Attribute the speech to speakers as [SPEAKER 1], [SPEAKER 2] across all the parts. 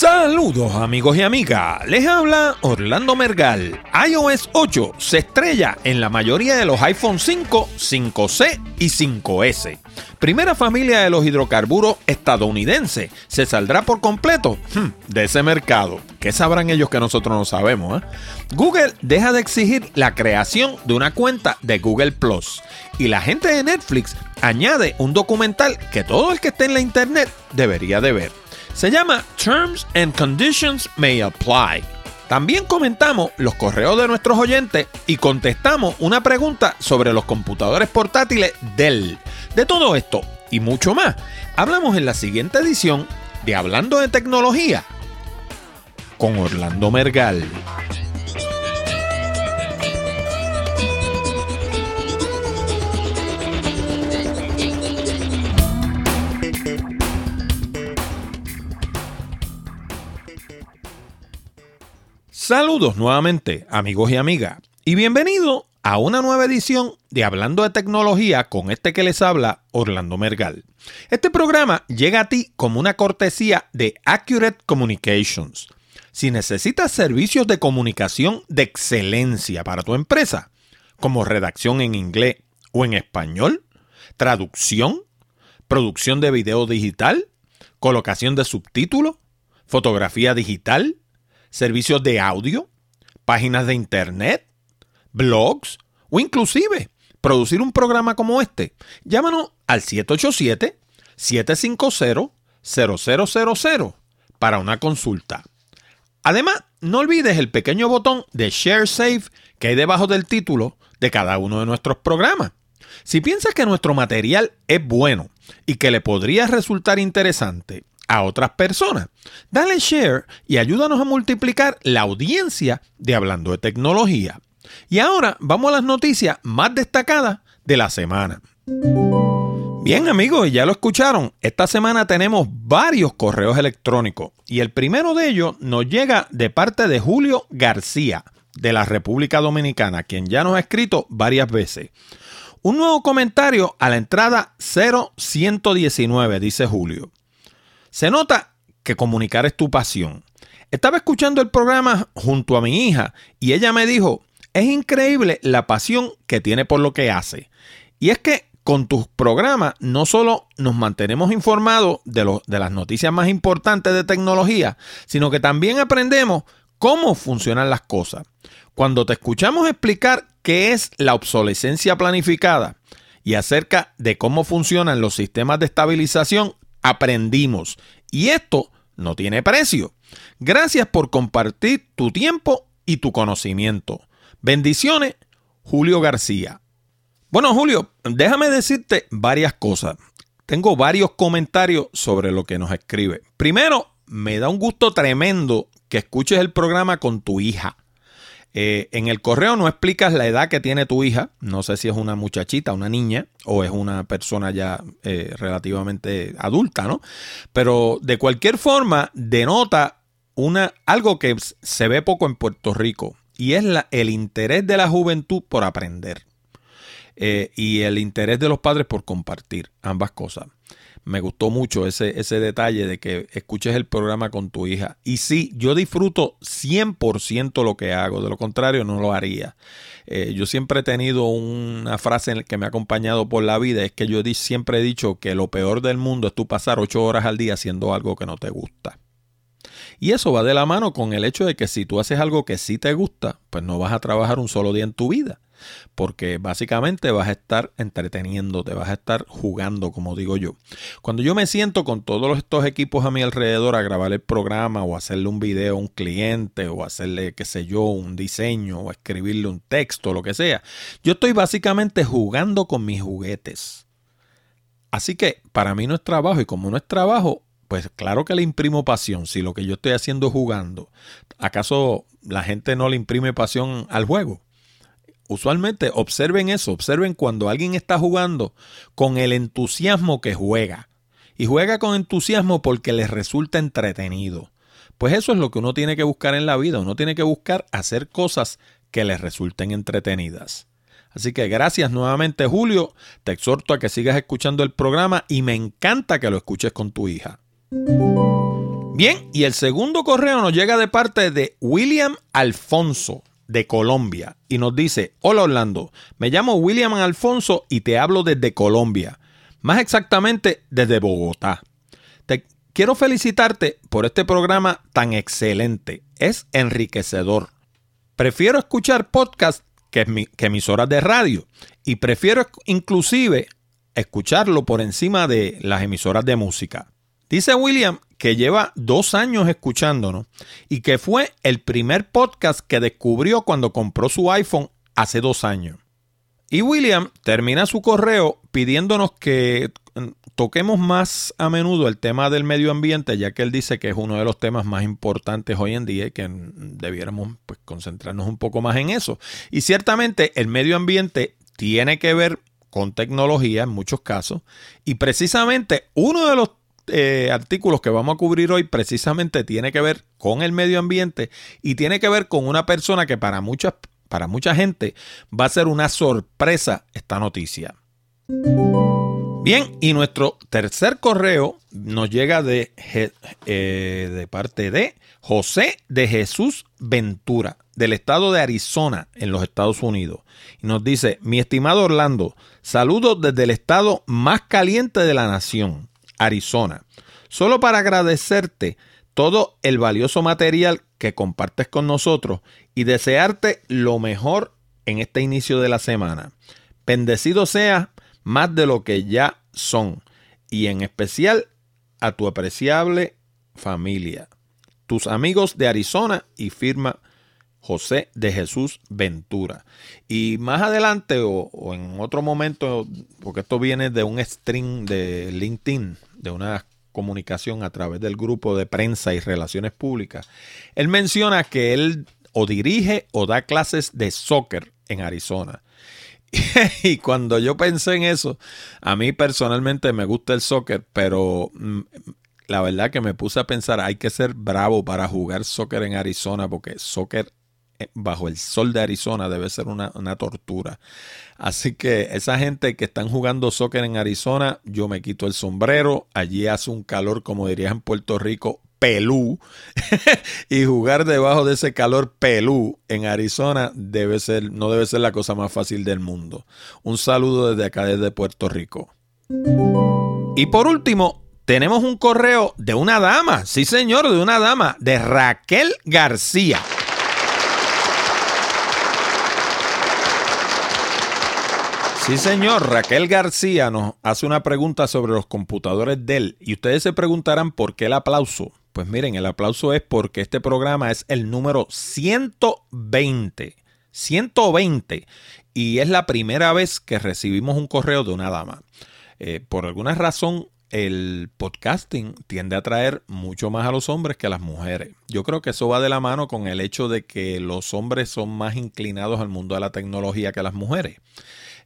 [SPEAKER 1] Saludos amigos y amigas, les habla Orlando Mergal. iOS 8 se estrella en la mayoría de los iPhone 5, 5C y 5S. Primera familia de los hidrocarburos estadounidenses se saldrá por completo hmm, de ese mercado. ¿Qué sabrán ellos que nosotros no sabemos? Eh? Google deja de exigir la creación de una cuenta de Google Plus y la gente de Netflix añade un documental que todo el que esté en la internet debería de ver. Se llama Terms and Conditions May Apply. También comentamos los correos de nuestros oyentes y contestamos una pregunta sobre los computadores portátiles Dell. De todo esto y mucho más, hablamos en la siguiente edición de Hablando de Tecnología con Orlando Mergal. Saludos nuevamente amigos y amigas y bienvenido a una nueva edición de Hablando de Tecnología con este que les habla Orlando Mergal. Este programa llega a ti como una cortesía de Accurate Communications. Si necesitas servicios de comunicación de excelencia para tu empresa, como redacción en inglés o en español, traducción, producción de video digital, colocación de subtítulos, fotografía digital, servicios de audio, páginas de internet, blogs o inclusive producir un programa como este. Llámanos al 787-750-0000 para una consulta. Además, no olvides el pequeño botón de Share Save que hay debajo del título de cada uno de nuestros programas. Si piensas que nuestro material es bueno y que le podría resultar interesante a otras personas. Dale share y ayúdanos a multiplicar la audiencia de Hablando de Tecnología. Y ahora vamos a las noticias más destacadas de la semana. Bien amigos, ya lo escucharon, esta semana tenemos varios correos electrónicos y el primero de ellos nos llega de parte de Julio García de la República Dominicana, quien ya nos ha escrito varias veces. Un nuevo comentario a la entrada 0119, dice Julio. Se nota que comunicar es tu pasión. Estaba escuchando el programa junto a mi hija y ella me dijo, es increíble la pasión que tiene por lo que hace. Y es que con tus programas no solo nos mantenemos informados de, de las noticias más importantes de tecnología, sino que también aprendemos cómo funcionan las cosas. Cuando te escuchamos explicar qué es la obsolescencia planificada y acerca de cómo funcionan los sistemas de estabilización, aprendimos. Y esto no tiene precio. Gracias por compartir tu tiempo y tu conocimiento. Bendiciones, Julio García. Bueno, Julio, déjame decirte varias cosas. Tengo varios comentarios sobre lo que nos escribe. Primero, me da un gusto tremendo que escuches el programa con tu hija. Eh, en el correo no explicas la edad que tiene tu hija. No sé si es una muchachita, una niña o es una persona ya eh, relativamente adulta, ¿no? Pero de cualquier forma denota una, algo que se ve poco en Puerto Rico y es el interés de la juventud por aprender eh, y el interés de los padres por compartir ambas cosas me gustó mucho ese, ese detalle de que escuches el programa con tu hija. Y sí, yo disfruto 100% lo que hago, de lo contrario no lo haría. Eh, yo siempre he tenido una frase que me ha acompañado por la vida, es que yo siempre he dicho que lo peor del mundo es tú pasar ocho horas al día haciendo algo que no te gusta. Y eso va de la mano con el hecho de que si tú haces algo que sí te gusta, pues no vas a trabajar un solo día en tu vida porque básicamente vas a estar entreteniéndote, vas a estar jugando, como digo yo. Cuando yo me siento con todos estos equipos a mi alrededor a grabar el programa o hacerle un video a un cliente o hacerle, qué sé yo, un diseño o escribirle un texto, lo que sea, yo estoy básicamente jugando con mis juguetes. Así que para mí no es trabajo y como no es trabajo, pues claro que le imprimo pasión si lo que yo estoy haciendo es jugando. ¿Acaso la gente no le imprime pasión al juego? Usualmente observen eso, observen cuando alguien está jugando con el entusiasmo que juega. Y juega con entusiasmo porque les resulta entretenido. Pues eso es lo que uno tiene que buscar en la vida. Uno tiene que buscar hacer cosas que les resulten entretenidas. Así que gracias nuevamente Julio. Te exhorto a que sigas escuchando el programa y me encanta que lo escuches con tu hija. Bien, y el segundo correo nos llega de parte de William Alfonso de Colombia y nos dice, hola Orlando, me llamo William Alfonso y te hablo desde Colombia, más exactamente desde Bogotá. Te quiero felicitarte por este programa tan excelente, es enriquecedor. Prefiero escuchar podcast que, que emisoras de radio y prefiero inclusive escucharlo por encima de las emisoras de música. Dice William que lleva dos años escuchándonos y que fue el primer podcast que descubrió cuando compró su iPhone hace dos años. Y William termina su correo pidiéndonos que mm, toquemos más a menudo el tema del medio ambiente, ya que él dice que es uno de los temas más importantes hoy en día y que debiéramos pues, concentrarnos un poco más en eso. Y ciertamente el medio ambiente tiene que ver con tecnología en muchos casos y precisamente uno de los eh, artículos que vamos a cubrir hoy precisamente tiene que ver con el medio ambiente y tiene que ver con una persona que para, muchas, para mucha gente va a ser una sorpresa esta noticia. Bien, y nuestro tercer correo nos llega de, eh, de parte de José de Jesús Ventura, del estado de Arizona, en los Estados Unidos. Y nos dice, mi estimado Orlando, saludos desde el estado más caliente de la nación. Arizona. Solo para agradecerte todo el valioso material que compartes con nosotros y desearte lo mejor en este inicio de la semana. Bendecido sea más de lo que ya son y en especial a tu apreciable familia, tus amigos de Arizona y firma José de Jesús Ventura. Y más adelante o, en otro momento, porque esto viene de un string de LinkedIn, de una comunicación a través del grupo de prensa y relaciones públicas, él menciona que él o dirige o da clases de soccer en Arizona. y cuando yo pensé en eso, a mí personalmente me gusta el soccer, pero mm, la verdad que me puse a pensar, hay que ser bravo para jugar soccer en Arizona, porque soccer bajo el sol de Arizona debe ser una, tortura. Así que esa gente que están jugando soccer en Arizona, yo me quito el sombrero. Allí hace un calor, como dirías en Puerto Rico, pelú. y jugar debajo de ese calor pelú en Arizona debe ser, no debe ser la cosa más fácil del mundo. Un saludo desde acá, desde Puerto Rico. Y por último, tenemos un correo de una dama, sí señor, de una dama, de Raquel García. Sí, señor. Raquel García nos hace una pregunta sobre los computadores Dell. Y ustedes se preguntarán por qué el aplauso. Pues miren, el aplauso es porque este programa es el número 120. 120. Y es la primera vez que recibimos un correo de una dama. Eh, por alguna razón, el podcasting tiende a atraer mucho más a los hombres que a las mujeres. Yo creo que eso va de la mano con el hecho de que los hombres son más inclinados al mundo de la tecnología que las mujeres.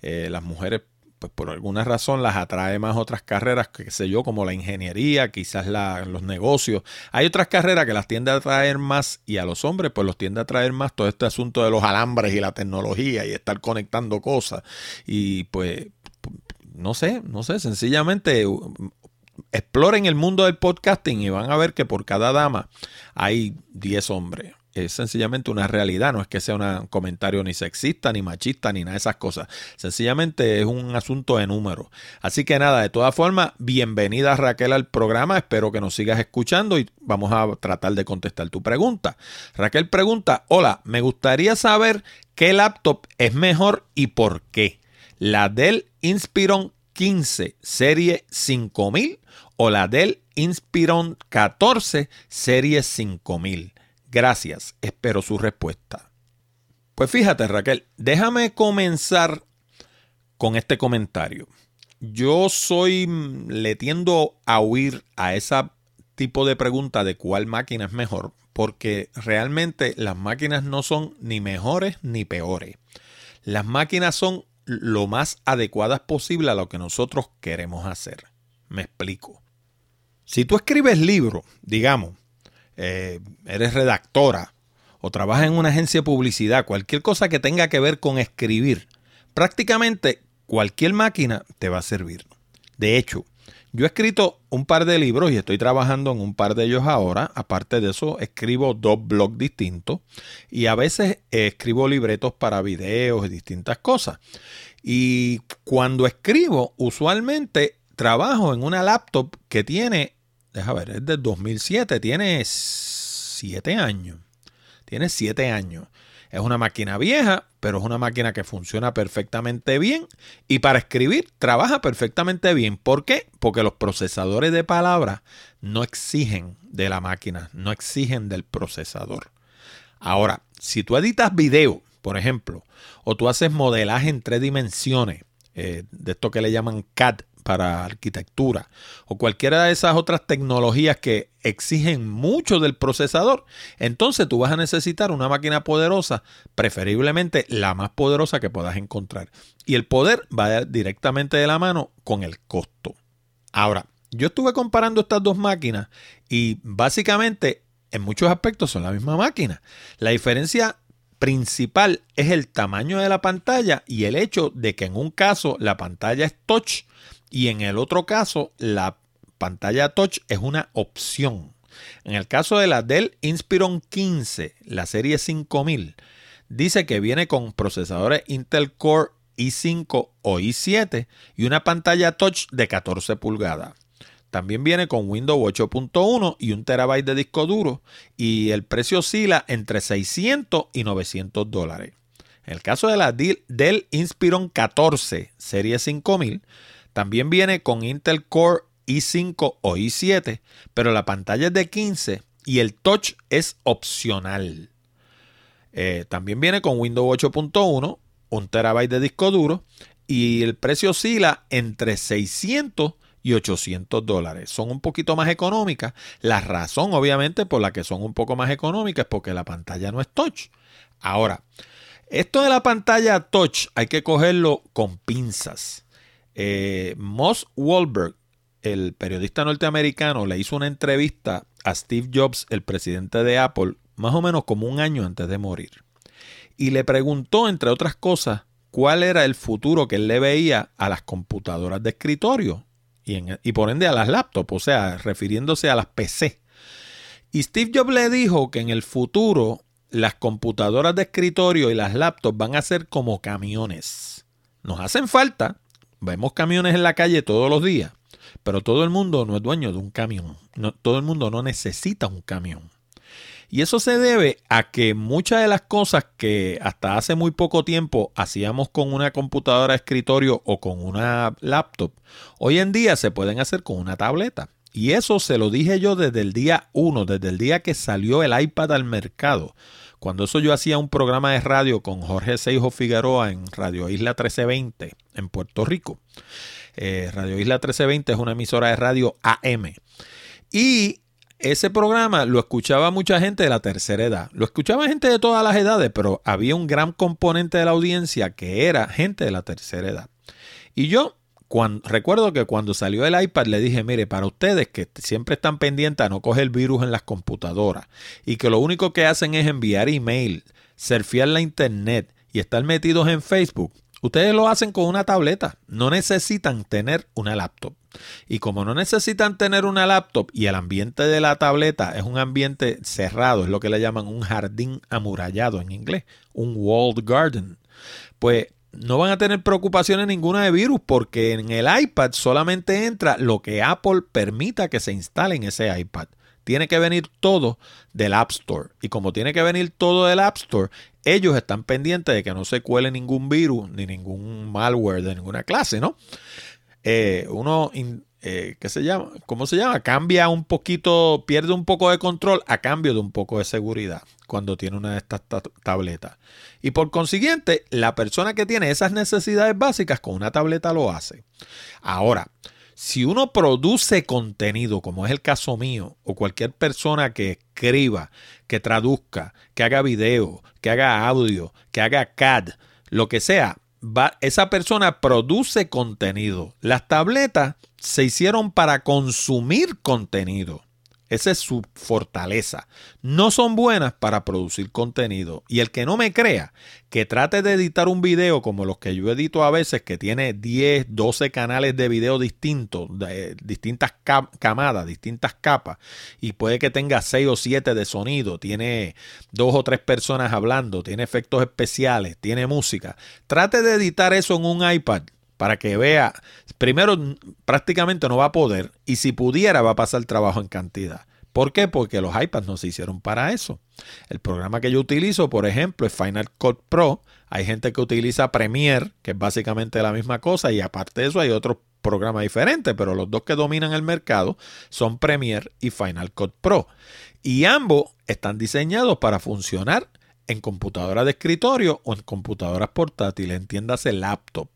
[SPEAKER 1] Eh, las mujeres pues por alguna razón las atrae más otras carreras, que sé yo, como la ingeniería, quizás los negocios. Hay otras carreras que las tiende a atraer más y a los hombres pues los tiende a atraer más todo este asunto de los alambres y la tecnología y estar conectando cosas. Y pues, no sé, no sé, sencillamente exploren el mundo del podcasting y van a ver que por cada dama hay 10 hombres es sencillamente una realidad, no es que sea un comentario ni sexista, ni machista, ni nada de esas cosas. Sencillamente es un asunto de número. Así que nada, de todas formas, bienvenida Raquel al programa, espero que nos sigas escuchando y vamos a tratar de contestar tu pregunta. Raquel pregunta, hola, me gustaría saber qué laptop es mejor y por qué. La Dell Inspiron 15 serie 5000 o la Dell Inspiron 14 serie 5000. Gracias, espero su respuesta. Pues fíjate Raquel, déjame comenzar con este comentario. Yo soy, mm, le tiendo a huir a ese tipo de pregunta de cuál máquina es mejor, porque realmente las máquinas no son ni mejores ni peores. Las máquinas son lo más adecuadas posible a lo que nosotros queremos hacer. Me explico. Si tú escribes libros, digamos, eh, eres redactora o trabajas en una agencia de publicidad, cualquier cosa que tenga que ver con escribir, prácticamente cualquier máquina te va a servir. De hecho, Yo he escrito un par de libros y estoy trabajando en un par de ellos ahora. Aparte de eso, escribo dos blogs distintos y a veces escribo libretos para videos y distintas cosas. Y cuando escribo, usualmente trabajo en una laptop que tiene, déjame ver, es del 2007, tiene 7 años. Tiene 7 años. Es una máquina vieja, pero es una máquina que funciona perfectamente bien y para escribir trabaja perfectamente bien. ¿Por qué? Porque los procesadores de palabras no exigen de la máquina, no exigen del procesador. Ahora, si tú editas video, por ejemplo, o tú haces modelaje en tres dimensiones, eh, de esto que le llaman CAD, para arquitectura o cualquiera de esas otras tecnologías que exigen mucho del procesador, entonces tú vas a necesitar una máquina poderosa, preferiblemente la más poderosa que puedas encontrar. Y el poder va directamente de la mano con el costo. Ahora, yo estuve comparando estas dos máquinas y básicamente en muchos aspectos son la misma máquina. La diferencia principal es el tamaño de la pantalla y el hecho de que en un caso la pantalla es touch y en el otro caso la pantalla touch es una opción. En el caso de la Dell Inspiron 15, la serie 5000, dice que viene con procesadores Intel Core i5 o i7 y una pantalla touch de 14 pulgadas. También viene con Windows 8.1 y un terabyte de disco duro y el precio oscila entre 600 y 900 dólares. En el caso de la Dell Inspiron 14 serie 5000, también viene con Intel Core i5 o i7, pero la pantalla es de 15 y el touch es opcional. Eh, también viene con Windows 8.1, un terabyte de disco duro y el precio oscila entre 600 y 800 dólares. Son un poquito más económicas. La razón, obviamente, por la que son un poco más económicas es porque la pantalla no es touch. Ahora, esto de la pantalla touch hay que cogerlo con pinzas. Eh, Moss Wahlberg, el periodista norteamericano, le hizo una entrevista a Steve Jobs, el presidente de Apple, más o menos como un año antes de morir. Y le preguntó, entre otras cosas, cuál era el futuro que él le veía a las computadoras de escritorio y, y por ende a las laptops, o sea, refiriéndose a las PC. Y Steve Jobs le dijo que en el futuro las computadoras de escritorio y las laptops van a ser como camiones. Nos hacen falta, Vemos camiones en la calle todos los días, pero todo el mundo no es dueño de un camión. todo el mundo no necesita un camión. Y eso se debe a que muchas de las cosas que hasta hace muy poco tiempo hacíamos con una computadora de escritorio o con una laptop, hoy en día se pueden hacer con una tableta. Y eso se lo dije yo desde el día 1, desde el día que salió el iPad al mercado. Cuando eso yo hacía un programa de radio con Jorge Seijo Figueroa en Radio Isla 1320 en Puerto Rico. Eh, radio Isla 1320 es una emisora de radio AM. Y ese programa lo escuchaba mucha gente de la tercera edad. Lo escuchaba gente de todas las edades, pero había un gran componente de la audiencia que era gente de la tercera edad. Y yo recuerdo que cuando salió el iPad le dije, mire, para ustedes que siempre están pendientes a no coger virus en las computadoras y que lo único que hacen es enviar email, surfear la internet y estar metidos en Facebook, ustedes lo hacen con una tableta, no necesitan tener una laptop. Y como no necesitan tener una laptop y el ambiente de la tableta es un ambiente cerrado, es lo que le llaman un jardín amurallado en inglés, un walled garden, pues no van a tener preocupaciones ninguna de virus porque en el iPad solamente entra lo que Apple permita que se instale en ese iPad. Tiene que venir todo del App Store. Y como tiene que venir todo del App Store, ellos están pendientes de que no se cuele ningún virus ni ningún malware de ninguna clase, ¿no? Eh, uno eh, ¿qué se llama? ¿Cómo se llama? Cambia un poquito, pierde un poco de control a cambio de un poco de seguridad cuando tiene una de estas tabletas. Y por consiguiente, la persona que tiene esas necesidades básicas con una tableta lo hace. Ahora, si uno produce contenido, como es el caso mío, o cualquier persona que escriba, que traduzca, que haga video, que haga audio, que haga CAD, lo que sea, esa persona produce contenido. Las tabletas se hicieron para consumir contenido. Esa es su fortaleza. No son buenas para producir contenido. Y el que no me crea, que trate de editar un video como los que yo edito a veces, que tiene 10, 12 canales de video distintos, de distintas camadas, distintas capas, y puede que tenga 6 o 7 de sonido, tiene dos o tres personas hablando, tiene efectos especiales, tiene música. Trate de editar eso en un iPad para que vea, primero prácticamente no va a poder y si pudiera va a pasar trabajo en cantidad. ¿Por qué? Porque los iPads no se hicieron para eso. El programa que yo utilizo, por ejemplo, es Final Cut Pro. Hay gente que utiliza Premiere, que es básicamente la misma cosa, y aparte de eso hay otros programas diferentes, pero los dos que dominan el mercado son Premiere y Final Cut Pro. Y ambos están diseñados para funcionar en computadoras de escritorio o en computadoras portátiles, entiéndase laptop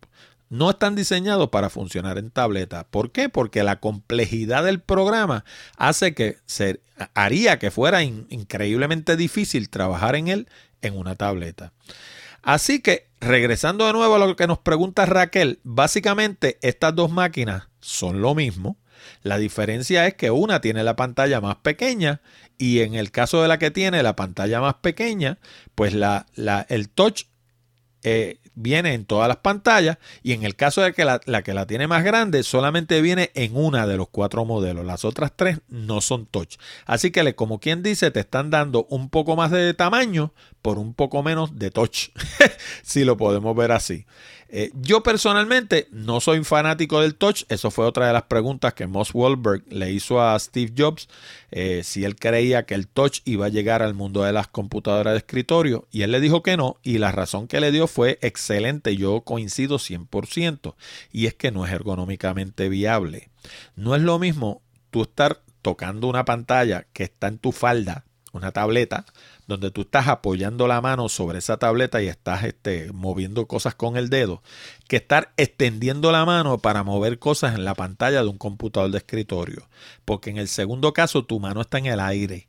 [SPEAKER 1] no están diseñados para funcionar en tableta. ¿Por qué? Porque la complejidad del programa hace que se haría que fuera increíblemente difícil trabajar en él en una tableta. Así que, regresando de nuevo a lo que nos pregunta Raquel, básicamente estas dos máquinas son lo mismo. La diferencia es que una tiene la pantalla más pequeña y en el caso de la que tiene la pantalla más pequeña, pues la, el touch eh, viene en todas las pantallas y en el caso de que la, que la tiene más grande solamente viene en una de los cuatro modelos. Las otras tres no son touch. Así que como quien dice, te están dando un poco más de tamaño por un poco menos de touch, si lo podemos ver así. Eh, yo personalmente no soy fanático del touch. Eso fue otra de las preguntas que Moss Wahlberg le hizo a Steve Jobs. Eh, si él creía que el touch iba a llegar al mundo de las computadoras de escritorio. Y él le dijo que no. Y la razón que le dio fue excelente. Yo coincido 100%. Y es que no es ergonómicamente viable. No es lo mismo tú estar tocando una pantalla que está en tu falda, una tableta, donde tú estás apoyando la mano sobre esa tableta y estás este, moviendo cosas con el dedo, que estar extendiendo la mano para mover cosas en la pantalla de un computador de escritorio. Porque en el segundo caso tu mano está en el aire.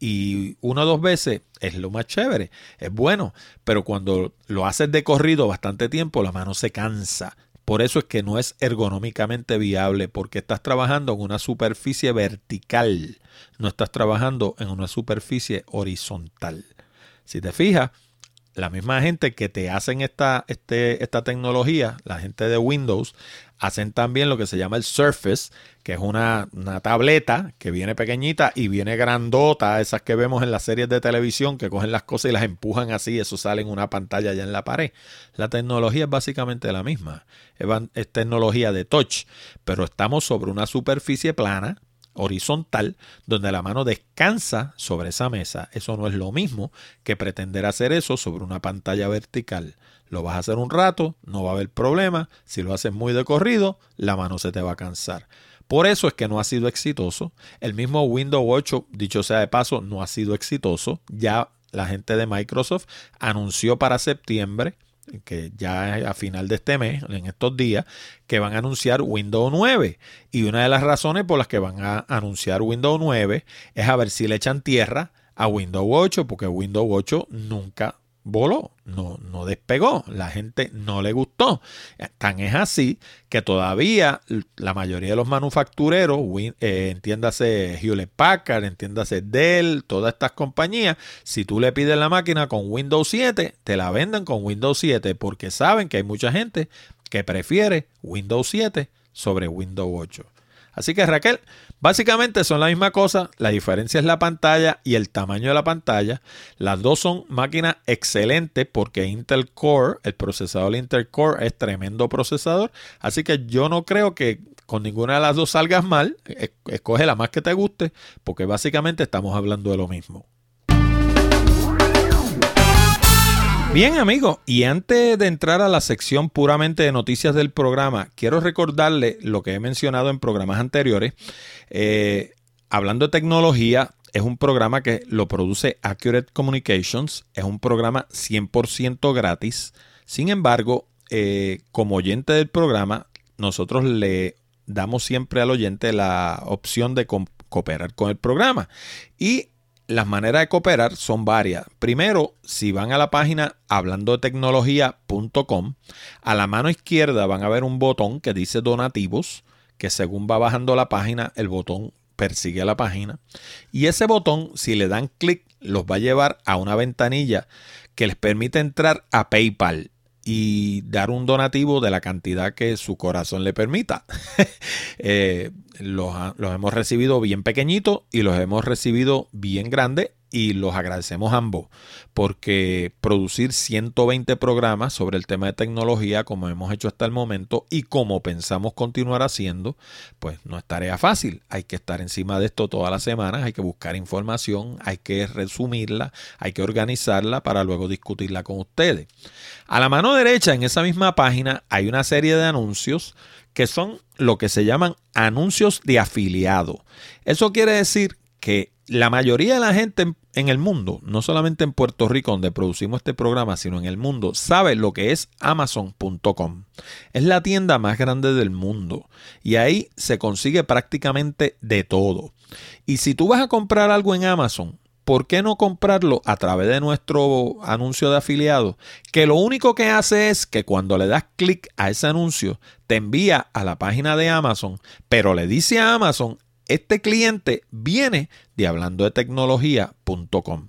[SPEAKER 1] Y una o dos veces es lo más chévere, es bueno, pero cuando lo haces de corrido bastante tiempo, la mano se cansa, por eso es que no es ergonómicamente viable, porque estás trabajando en una superficie vertical, no estás trabajando en una superficie horizontal. Si te fijas, la misma gente que te hacen esta, este, esta tecnología, la gente de Windows, hacen también lo que se llama el Surface, que es una, tableta que viene pequeñita y viene grandota, esas que vemos en las series de televisión que cogen las cosas y las empujan así, eso sale en una pantalla ya en la pared. La tecnología es básicamente la misma, es tecnología de touch, pero estamos sobre una superficie plana horizontal donde la mano descansa sobre esa mesa. Eso no es lo mismo que pretender hacer eso sobre una pantalla vertical. Lo vas a hacer un rato, no va a haber problema. Si lo haces muy de corrido, la mano se te va a cansar. Por eso es que no ha sido exitoso. El mismo Windows 8, dicho sea de paso, no ha sido exitoso. Ya la gente de Microsoft anunció para septiembre que ya a final de este mes, en estos días, que van a anunciar Windows 9. Y una de las razones por las que van a anunciar Windows 9 es a ver si le echan tierra a Windows 8, porque Windows 8 nunca voló, no, no despegó, la gente no le gustó. Tan es así que todavía la mayoría de los manufactureros, eh, entiéndase Hewlett Packard, entiéndase Dell, todas estas compañías, si tú le pides la máquina con Windows 7, te la venden con Windows 7 porque saben que hay mucha gente que prefiere Windows 7 sobre Windows 8. Así que Raquel, básicamente son la misma cosa, la diferencia es la pantalla y el tamaño de la pantalla. Las dos son máquinas excelentes porque Intel Core, el procesador Intel Core es tremendo procesador, así que yo no creo que con ninguna de las dos salgas mal, escoge la más que te guste porque básicamente estamos hablando de lo mismo. Bien amigos, y antes de entrar a la sección puramente de noticias del programa, quiero recordarle lo que he mencionado en programas anteriores. Eh, hablando de tecnología, es un programa que lo produce Accurate Communications, es un programa 100% gratis. Sin embargo, eh, como oyente del programa, nosotros le damos siempre al oyente la opción de cooperar con el programa. Y las maneras de cooperar son varias. Primero, si van a la página hablando tecnología.com, a la mano izquierda van a ver un botón que dice donativos, que según va bajando la página, el botón persigue la página. Y ese botón, si le dan clic, los va a llevar a una ventanilla que les permite entrar a PayPal y dar un donativo de la cantidad que su corazón le permita. Eh, los, los, hemos recibido bien pequeñitos y los hemos recibido bien grandes y los agradecemos ambos porque producir 120 programas sobre el tema de tecnología como hemos hecho hasta el momento y como pensamos continuar haciendo, pues no es tarea fácil. Hay que estar encima de esto todas las semanas, hay que buscar información, hay que resumirla, hay que organizarla para luego discutirla con ustedes. A la mano derecha en esa misma página hay una serie de anuncios que son lo que se llaman anuncios de afiliado. Eso quiere decir que la mayoría de la gente en, el mundo, no solamente en Puerto Rico donde producimos este programa, sino en el mundo, sabe lo que es amazon.com. Es la tienda más grande del mundo y ahí se consigue prácticamente de todo. Y si tú vas a comprar algo en Amazon, ¿por qué no comprarlo a través de nuestro anuncio de afiliado? Que lo único que hace es que cuando le das clic a ese anuncio, te envía a la página de Amazon, pero le dice a Amazon, este cliente viene de hablando de tecnología.com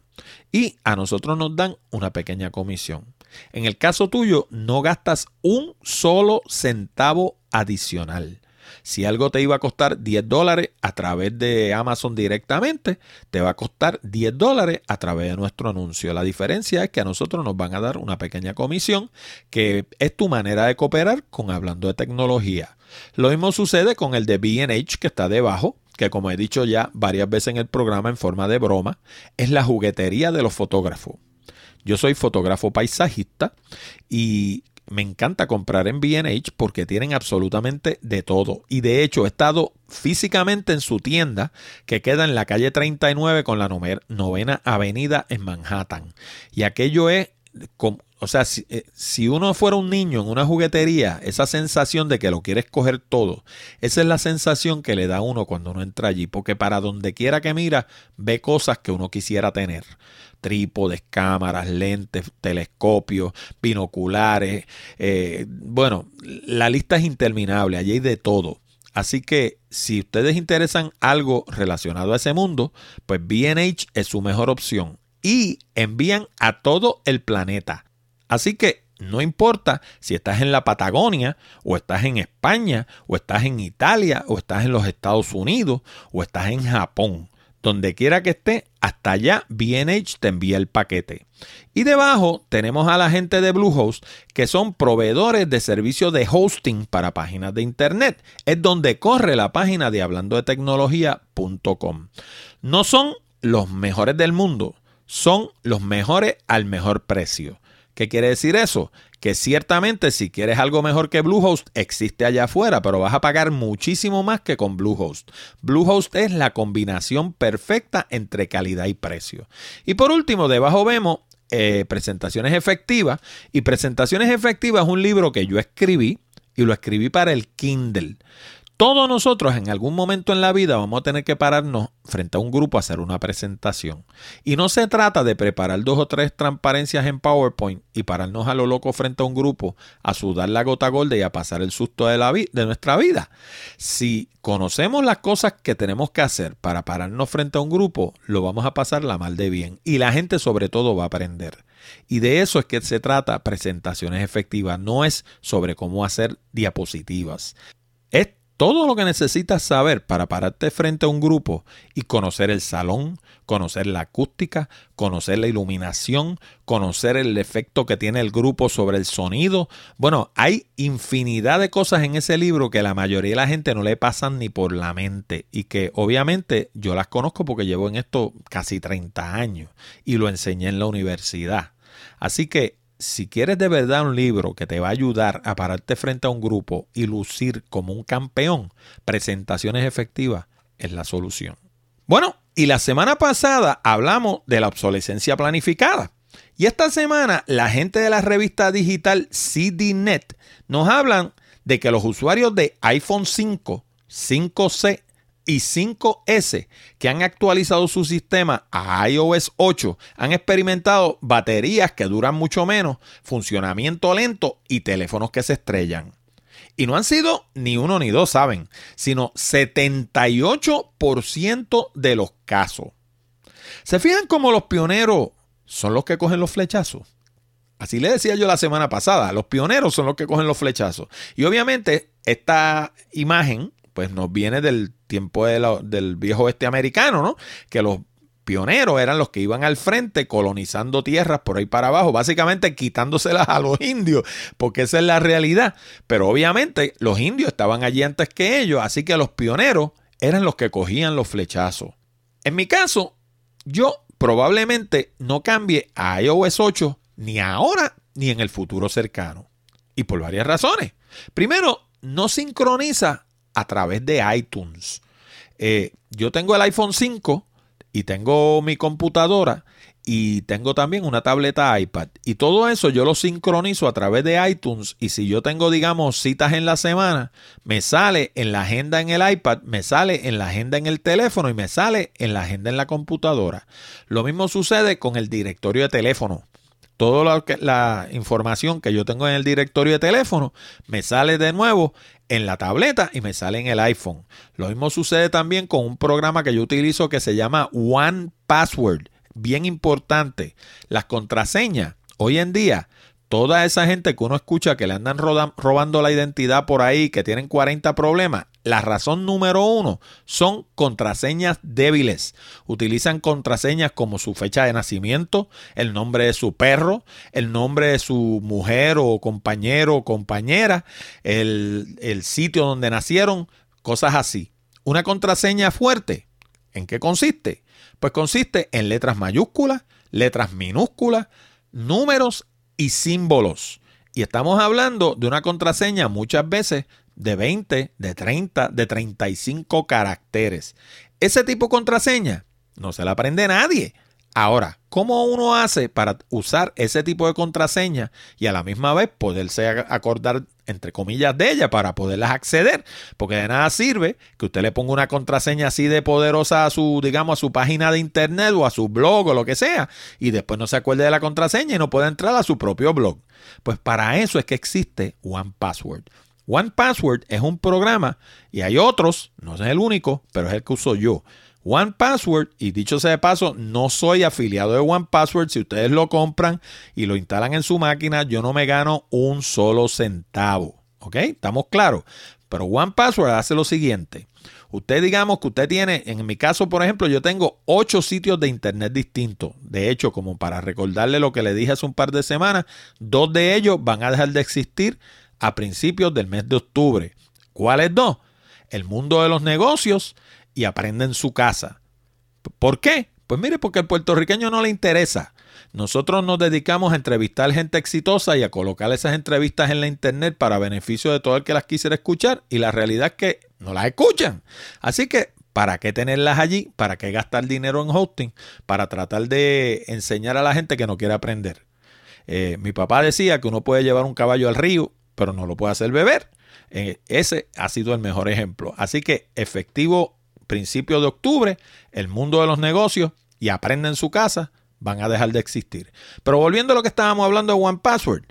[SPEAKER 1] y a nosotros nos dan una pequeña comisión. En el caso tuyo, no gastas un solo centavo adicional. Si algo te iba a costar 10 dólares a través de Amazon directamente, te va a costar 10 dólares a través de nuestro anuncio. La diferencia es que a nosotros nos van a dar una pequeña comisión, que es tu manera de cooperar con hablando de tecnología. Lo mismo sucede con el de BH que está debajo que como he dicho ya varias veces en el programa en forma de broma, es la juguetería de los fotógrafos. Yo soy fotógrafo paisajista y me encanta comprar en BH porque tienen absolutamente de todo. Y de hecho he estado físicamente en su tienda que queda en la calle 39 con la novena avenida en Manhattan. Y aquello es o sea, eh, si, uno fuera un niño en una juguetería, esa sensación de que lo quieres coger todo, esa es la sensación que le da uno cuando uno entra allí, porque para donde quiera que mira, ve cosas que uno quisiera tener. Trípodes, cámaras, lentes, telescopios, binoculares. Eh, bueno, la lista es interminable, allí hay de todo. Así que si ustedes interesan algo relacionado a ese mundo, pues BH es su mejor opción y envían a todo el planeta. Así que no importa si estás en la Patagonia, o estás en España, o estás en Italia, o estás en los Estados Unidos, o estás en Japón. Donde quiera que esté, hasta allá BNH te envía el paquete. Y debajo tenemos a la gente de Bluehost, que son proveedores de servicios de hosting para páginas de internet. Es donde corre la página de hablando de tecnología.com. No son los mejores del mundo, son los mejores al mejor precio. ¿Qué quiere decir eso? Que ciertamente si quieres algo mejor que Bluehost, existe allá afuera, pero vas a pagar muchísimo más que con Bluehost. Bluehost es la combinación perfecta entre calidad y precio. Y por último, debajo vemos eh, presentaciones efectivas. Y presentaciones efectivas es un libro que yo escribí y lo escribí para el Kindle. Todos nosotros en algún momento en la vida vamos a tener que pararnos frente a un grupo a hacer una presentación. Y no se trata de preparar dos o tres transparencias en PowerPoint y pararnos a lo loco frente a un grupo a sudar la gota gorda y a pasar el susto de, la de nuestra vida. Si conocemos las cosas que tenemos que hacer para pararnos frente a un grupo, lo vamos a pasar la mal de bien. Y la gente sobre todo va a aprender. Y de eso es que se trata presentaciones efectivas, no es sobre cómo hacer diapositivas. Todo lo que necesitas saber para pararte frente a un grupo y conocer el salón, conocer la acústica, conocer la iluminación, conocer el efecto que tiene el grupo sobre el sonido. Bueno, hay infinidad de cosas en ese libro que la mayoría de la gente no le pasan ni por la mente y que obviamente yo las conozco porque llevo en esto casi 30 años y lo enseñé en la universidad. Así que si quieres de verdad un libro que te va a ayudar a pararte frente a un grupo y lucir como un campeón, presentaciones efectivas es la solución. Bueno, y la semana pasada hablamos de la obsolescencia planificada. Y esta semana la gente de la revista digital CDNet nos hablan de que los usuarios de iPhone 5, 5C y 5S que han actualizado su sistema a iOS 8 han experimentado baterías que duran mucho menos, funcionamiento lento y teléfonos que se estrellan. Y no han sido ni uno ni dos, ¿saben? Sino 78% de los casos. ¿Se fijan cómo los pioneros son los que cogen los flechazos? Así le decía yo la semana pasada, los pioneros son los que cogen los flechazos. Y obviamente esta imagen pues nos viene del tiempo del viejo oeste americano, ¿no? Que los pioneros eran los que iban al frente colonizando tierras por ahí para abajo, básicamente quitándoselas a los indios, porque esa es la realidad. Pero obviamente los indios estaban allí antes que ellos, así que los pioneros eran los que cogían los flechazos. En mi caso, yo probablemente no cambie a iOS 8 ni ahora ni en el futuro cercano. Y por varias razones. Primero, no sincroniza a través de iTunes. Eh, yo tengo el iPhone 5 y tengo mi computadora y tengo también una tableta iPad. Y todo eso yo lo sincronizo a través de iTunes. Y si yo tengo, digamos, citas en la semana, me sale en la agenda en el iPad, me sale en la agenda en el teléfono y me sale en la agenda en la computadora. Lo mismo sucede con el directorio de teléfono. Toda la información que yo tengo en el directorio de teléfono me sale de nuevo en la tableta y me sale en el iPhone. Lo mismo sucede también con un programa que yo utilizo que se llama One Password. Bien importante, las contraseñas. Hoy en día toda esa gente que uno escucha que le andan robando la identidad por ahí, que tienen 40 problemas, la razón número uno son contraseñas débiles. Utilizan contraseñas como su fecha de nacimiento, el nombre de su perro, el nombre de su mujer o compañero o compañera, el, el sitio donde nacieron, cosas así. Una contraseña fuerte, ¿en qué consiste? Pues consiste en letras mayúsculas, letras minúsculas, números y símbolos. Y estamos hablando de una contraseña muchas veces de 20, de 30, de 35 caracteres. Ese tipo de contraseña no se la aprende nadie. Ahora, ¿cómo uno hace para usar ese tipo de contraseña y a la misma vez poderse acordar, entre comillas, de ella para poderlas acceder? Porque de nada sirve que usted le ponga una contraseña así de poderosa a su, digamos, a su página de internet o a su blog o lo que sea y después no se acuerde de la contraseña y no pueda entrar a su propio blog. Pues para eso es que existe One Password. One Password es un programa y hay otros, no es el único, pero es el que uso yo One Password, y dicho sea de paso, no soy afiliado de One Password. Si ustedes lo compran y lo instalan en su máquina, yo no me gano un solo centavo. ¿Ok? ¿Estamos claros? Pero One Password hace lo siguiente. Usted digamos que usted tiene, en mi caso, por ejemplo, yo tengo ocho sitios de internet distintos. De hecho, como para recordarle lo que le dije hace un par de semanas, dos de ellos van a dejar de existir a principios del mes de octubre. ¿Cuáles dos? El mundo de los negocios y aprende en su casa. ¿Por qué? Pues mire, porque al puertorriqueño no le interesa. Nosotros nos dedicamos a entrevistar gente exitosa y a colocar esas entrevistas en la internet para beneficio de todo el que las quisiera escuchar y la realidad es que no las escuchan. Así que, ¿para qué tenerlas allí? ¿Para qué gastar dinero en hosting? Para tratar de enseñar a la gente que no quiere aprender. Eh, mi papá decía que uno puede llevar un caballo al río, pero no lo puede hacer beber. Eh, ese ha sido el mejor ejemplo. Así que efectivo principio de octubre, el mundo de los negocios y aprende en su casa van a dejar de existir. Pero volviendo a lo que estábamos hablando de One Password,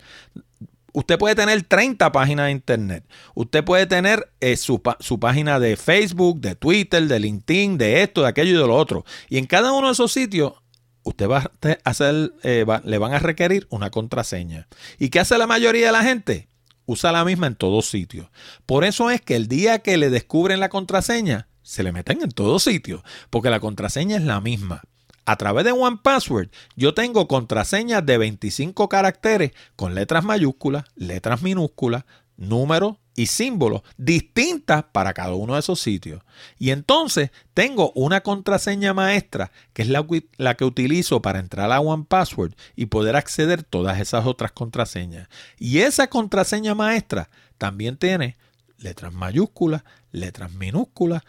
[SPEAKER 1] usted puede tener 30 páginas de internet. Usted puede tener eh, su, página de Facebook, de Twitter, de LinkedIn, de esto, de aquello y de lo otro. Y en cada uno de esos sitios, usted va a hacer, eh, le van a requerir una contraseña. ¿Y qué hace la mayoría de la gente? Usa la misma en todos sitios. Por eso es que el día que le descubren la contraseña, se le meten en todos sitios, porque la contraseña es la misma. A través de One Password, yo tengo contraseñas de 25 caracteres con letras mayúsculas, letras minúsculas, números y símbolos distintas para cada uno de esos sitios. Y entonces tengo una contraseña maestra que es la, que utilizo para entrar a One Password y poder acceder todas esas otras contraseñas. Y esa contraseña maestra también tiene letras mayúsculas, letras minúsculas,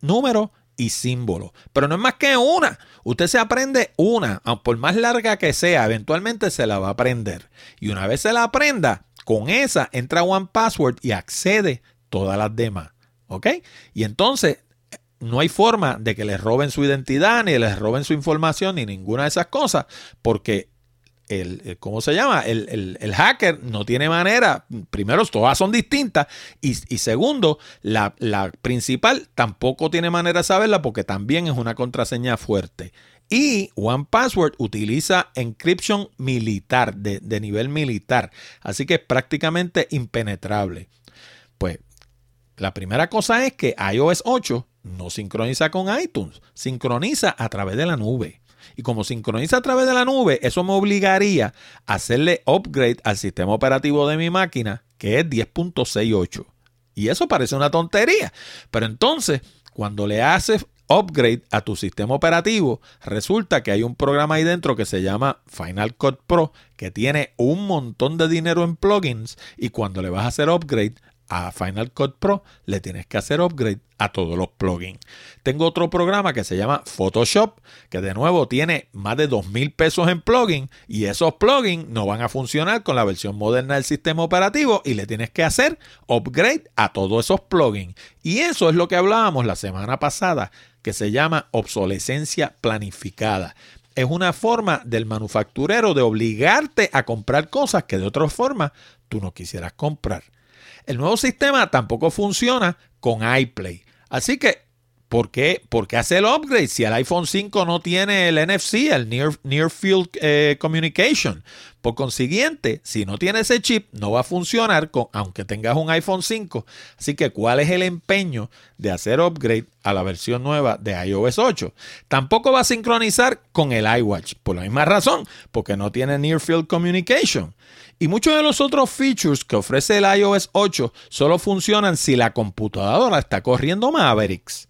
[SPEAKER 1] número y símbolo. Pero no es más que una. Usted se aprende una, por más larga que sea, eventualmente se la va a aprender. Y una vez se la aprenda, con esa entra One Password y accede todas las demás. ¿Ok? Y entonces no hay forma de que les roben su identidad, ni les roben su información, ni ninguna de esas cosas, porque el, ¿cómo se llama? El, hacker no tiene manera, primero, todas son distintas, y, segundo, la, principal tampoco tiene manera de saberla porque también es una contraseña fuerte. Y One Password utiliza encryption militar, de, de nivel militar, así que es prácticamente impenetrable. Pues la primera cosa es que iOS 8 no sincroniza con iTunes, sincroniza a través de la nube. Y como sincroniza a través de la nube, eso me obligaría a hacerle upgrade al sistema operativo de mi máquina, que es 10.68. Y eso parece una tontería. Pero entonces, cuando le haces upgrade a tu sistema operativo, resulta que hay un programa ahí dentro que se llama Final Cut Pro, que tiene un montón de dinero en plugins y cuando le vas a hacer upgrade, a Final Cut Pro, le tienes que hacer upgrade a todos los plugins. Tengo otro programa que se llama Photoshop, que de nuevo tiene más de dos mil pesos en plugins y esos plugins no van a funcionar con la versión moderna del sistema operativo y le tienes que hacer upgrade a todos esos plugins. Y eso es lo que hablábamos la semana pasada, que se llama obsolescencia planificada es una forma del manufacturero de obligarte a comprar cosas que de otra forma tú no quisieras comprar. El nuevo sistema tampoco funciona con iPlay. Así que, ¿por qué, ¿por qué hacer el upgrade si el iPhone 5 no tiene el NFC, el Near, Field eh, Communication? Por consiguiente, si no tiene ese chip, no va a funcionar con, aunque tengas un iPhone 5. Así que, ¿cuál es el empeño de hacer upgrade a la versión nueva de iOS 8? Tampoco va a sincronizar con el iWatch, por la misma razón, porque no tiene Near Field Communication. Y muchos de los otros features que ofrece el iOS 8 solo funcionan si la computadora está corriendo Mavericks.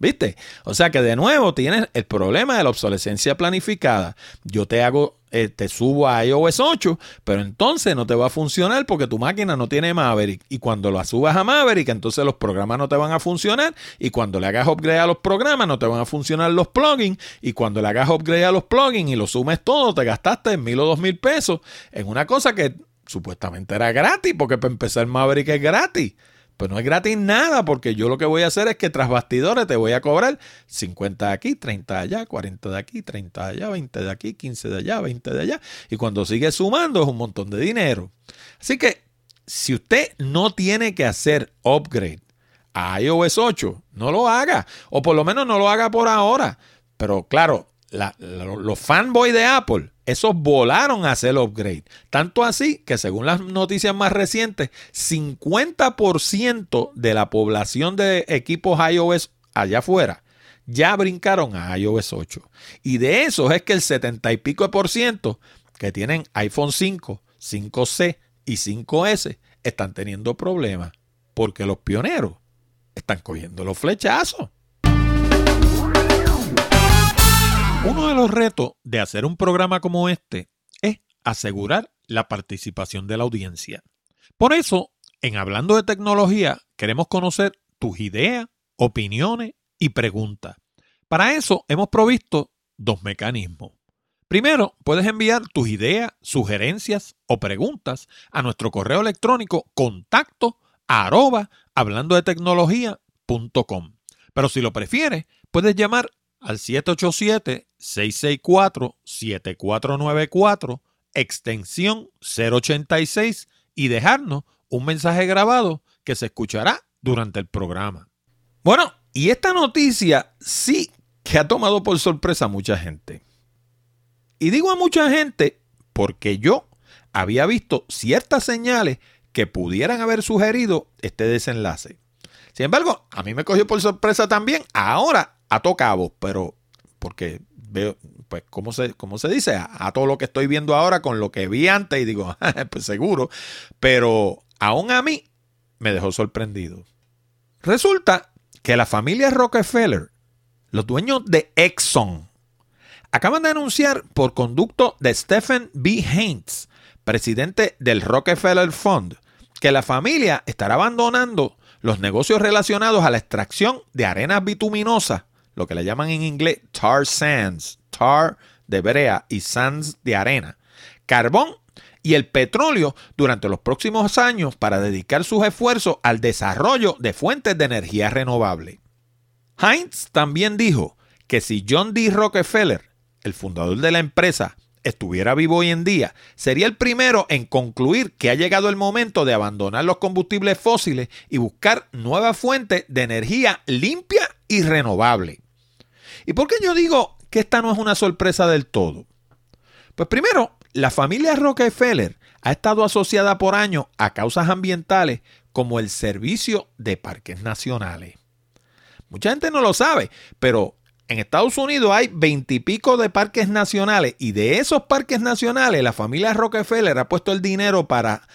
[SPEAKER 1] ¿Viste? O sea que de nuevo tienes el problema de la obsolescencia planificada. Yo te hago, eh, te subo a iOS 8, pero entonces no te va a funcionar porque tu máquina no tiene Maverick. Y cuando la subas a Maverick, entonces los programas no te van a funcionar. Y cuando le hagas upgrade a los programas, no te van a funcionar los plugins. Y cuando le hagas upgrade a los plugins y lo sumes todo, te gastaste mil o dos mil pesos en una cosa que supuestamente era gratis, porque para empezar Maverick es gratis. Pues no es gratis nada, porque yo lo que voy a hacer es que tras bastidores te voy a cobrar 50 de aquí, 30 de allá, 40 de aquí, 30 de allá, 20 de aquí, 15 de allá, 20 de allá. Y cuando sigue sumando es un montón de dinero. Así que si usted no tiene que hacer upgrade a iOS 8, no lo haga. O por lo menos no lo haga por ahora. Pero claro, los fanboys de Apple, esos volaron a hacer el upgrade. Tanto así que según las noticias más recientes, 50% de la población de equipos iOS allá afuera ya brincaron a iOS 8. Y de esos es que el 70 y pico de por ciento que tienen iPhone 5, 5C y 5S están teniendo problemas porque los pioneros están cogiendo los flechazos. Uno de los retos de hacer un programa como este es asegurar la participación de la audiencia. Por eso, en Hablando de Tecnología, queremos conocer tus ideas, opiniones y preguntas. Para eso hemos provisto dos mecanismos. Primero, puedes enviar tus ideas, sugerencias o preguntas a nuestro correo electrónico contacto arroba hablando de tecnología.com. Pero si lo prefieres, puedes llamar al 787-664-7494, extensión 086 y dejarnos un mensaje grabado que se escuchará durante el programa. Bueno, y esta noticia sí que ha tomado por sorpresa a mucha gente. Y digo a mucha gente porque yo había visto ciertas señales que pudieran haber sugerido este desenlace. Sin embargo, a mí me cogió por sorpresa también. Ahora a cabo, pero porque veo, pues, ¿cómo se, cómo se dice? A, todo lo que estoy viendo ahora con lo que vi antes y digo, pues seguro, pero aún a mí me dejó sorprendido. Resulta que la familia Rockefeller, los dueños de Exxon, acaban de anunciar por conducto de Stephen B. Haynes, presidente del Rockefeller Fund, que la familia estará abandonando los negocios relacionados a la extracción de arenas bituminosas lo que le llaman en inglés tar sands, tar de brea y sands de arena, carbón y el petróleo durante los próximos años para dedicar sus esfuerzos al desarrollo de fuentes de energía renovable. Heinz también dijo que si John D. Rockefeller, el fundador de la empresa, estuviera vivo hoy en día, sería el primero en concluir que ha llegado el momento de abandonar los combustibles fósiles y buscar nuevas fuentes de energía limpia y renovable. ¿Y por qué yo digo que esta no es una sorpresa del todo? Pues primero, la familia Rockefeller ha estado asociada por años a causas ambientales como el servicio de parques nacionales. Mucha gente no lo sabe, pero en Estados Unidos hay veintipico de parques nacionales y de esos parques nacionales la familia Rockefeller ha puesto el dinero para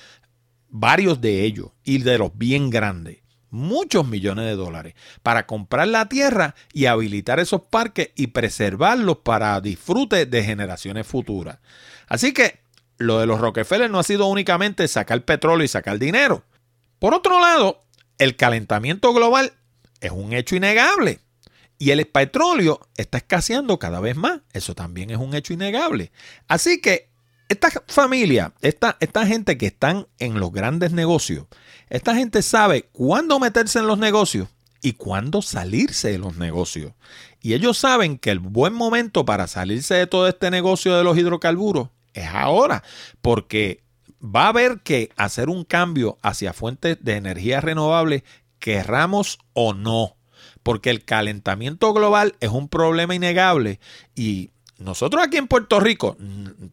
[SPEAKER 1] varios de ellos y de los bien grandes. Muchos millones de dólares para comprar la tierra y habilitar esos parques y preservarlos para disfrute de generaciones futuras. Así que lo de los Rockefeller no ha sido únicamente sacar petróleo y sacar dinero. Por otro lado, el calentamiento global es un hecho innegable. Y el petróleo está escaseando cada vez más. Eso también es un hecho innegable. Así que esta familia, esta, esta gente que están en los grandes negocios, esta gente sabe cuándo meterse en los negocios y cuándo salirse de los negocios. Y ellos saben que el buen momento para salirse de todo este negocio de los hidrocarburos es ahora, porque va a haber que hacer un cambio hacia fuentes de energía renovable, querramos o no porque el calentamiento global es un problema innegable y nosotros aquí en Puerto Rico,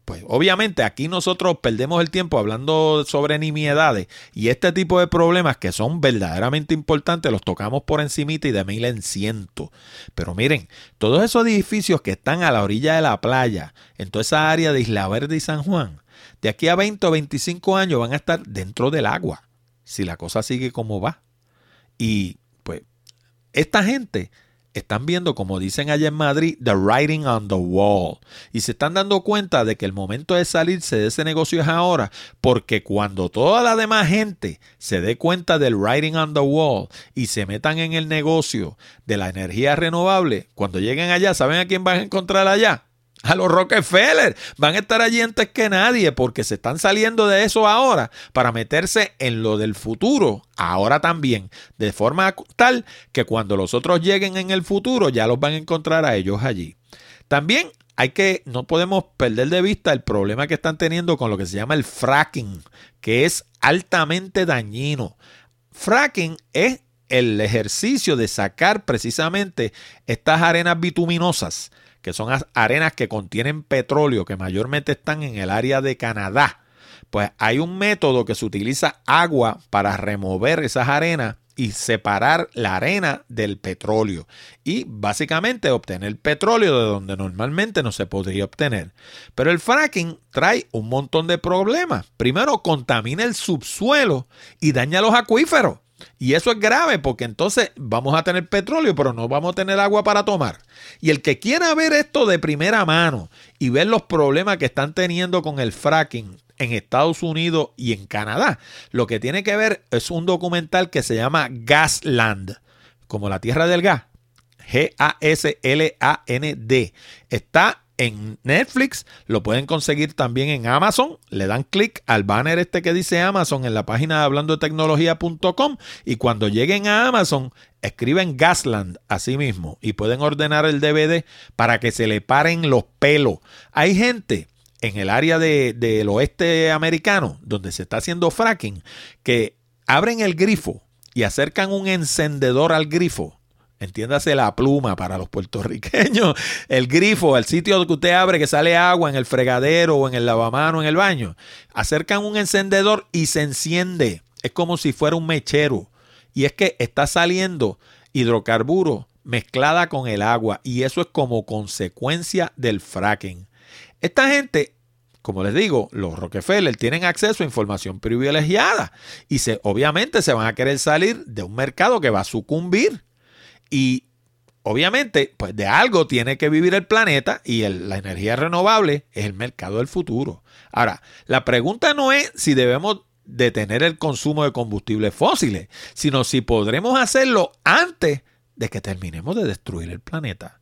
[SPEAKER 1] pues obviamente aquí nosotros perdemos el tiempo hablando sobre nimiedades y este tipo de problemas que son verdaderamente importantes los tocamos por encimita y de mil en ciento. Pero miren, todos esos edificios que están a la orilla de la playa, en toda esa área de Isla Verde y San Juan, de aquí a 20 o 25 años van a estar dentro del agua, si la cosa sigue como va. Y esta gente están viendo, como dicen allá en Madrid, the writing on the wall. Y se están dando cuenta de que el momento de salirse de ese negocio es ahora, porque cuando toda la demás gente se dé cuenta del writing on the wall y se metan en el negocio de la energía renovable, cuando lleguen allá, ¿saben a quién van a encontrar allá? A los Rockefeller. Van a estar allí antes que nadie porque se están saliendo de eso ahora para meterse en lo del futuro, ahora también, de forma tal que cuando los otros lleguen en el futuro ya los van a encontrar a ellos allí. También hay que, no podemos perder de vista el problema que están teniendo con lo que se llama el fracking, que es altamente dañino. Fracking es el ejercicio de sacar precisamente estas arenas bituminosas que son arenas que contienen petróleo, que mayormente están en el área de Canadá. Pues hay un método que se utiliza agua para remover esas arenas y separar la arena del petróleo y básicamente obtener petróleo de donde normalmente no se podría obtener. Pero el fracking trae un montón de problemas. Primero, contamina el subsuelo y daña los acuíferos. Y eso es grave porque entonces vamos a tener petróleo, pero no vamos a tener agua para tomar. Y el que quiera ver esto de primera mano y ver los problemas que están teniendo con el fracking en Estados Unidos y en Canadá, lo que tiene que ver es un documental que se llama Gasland, como la tierra del gas. G-A-S-L-A-N-D. Está en Netflix, lo pueden conseguir también en Amazon, le dan clic al banner este que dice Amazon en la página de hablando de tecnología.com y cuando lleguen a Amazon escriben Gasland así mismo y pueden ordenar el DVD para que se le paren los pelos. Hay gente en el área del oeste americano donde se está haciendo fracking que abren el grifo y acercan un encendedor al grifo Entiéndase la pluma para los puertorriqueños, el grifo, el sitio que usted abre que sale agua en el fregadero o en el lavamano en el baño. Acercan un encendedor y se enciende. Es como si fuera un mechero. Y es que está saliendo hidrocarburo mezclada con el agua y eso es como consecuencia del fracking. Esta gente como les digo, los Rockefeller tienen acceso a información privilegiada y se, obviamente se van a querer salir de un mercado que va a sucumbir. Y obviamente, pues de algo tiene que vivir el planeta y la energía renovable es el mercado del futuro. Ahora, la pregunta no es si debemos detener el consumo de combustibles fósiles, sino si podremos hacerlo antes de que terminemos de destruir el planeta.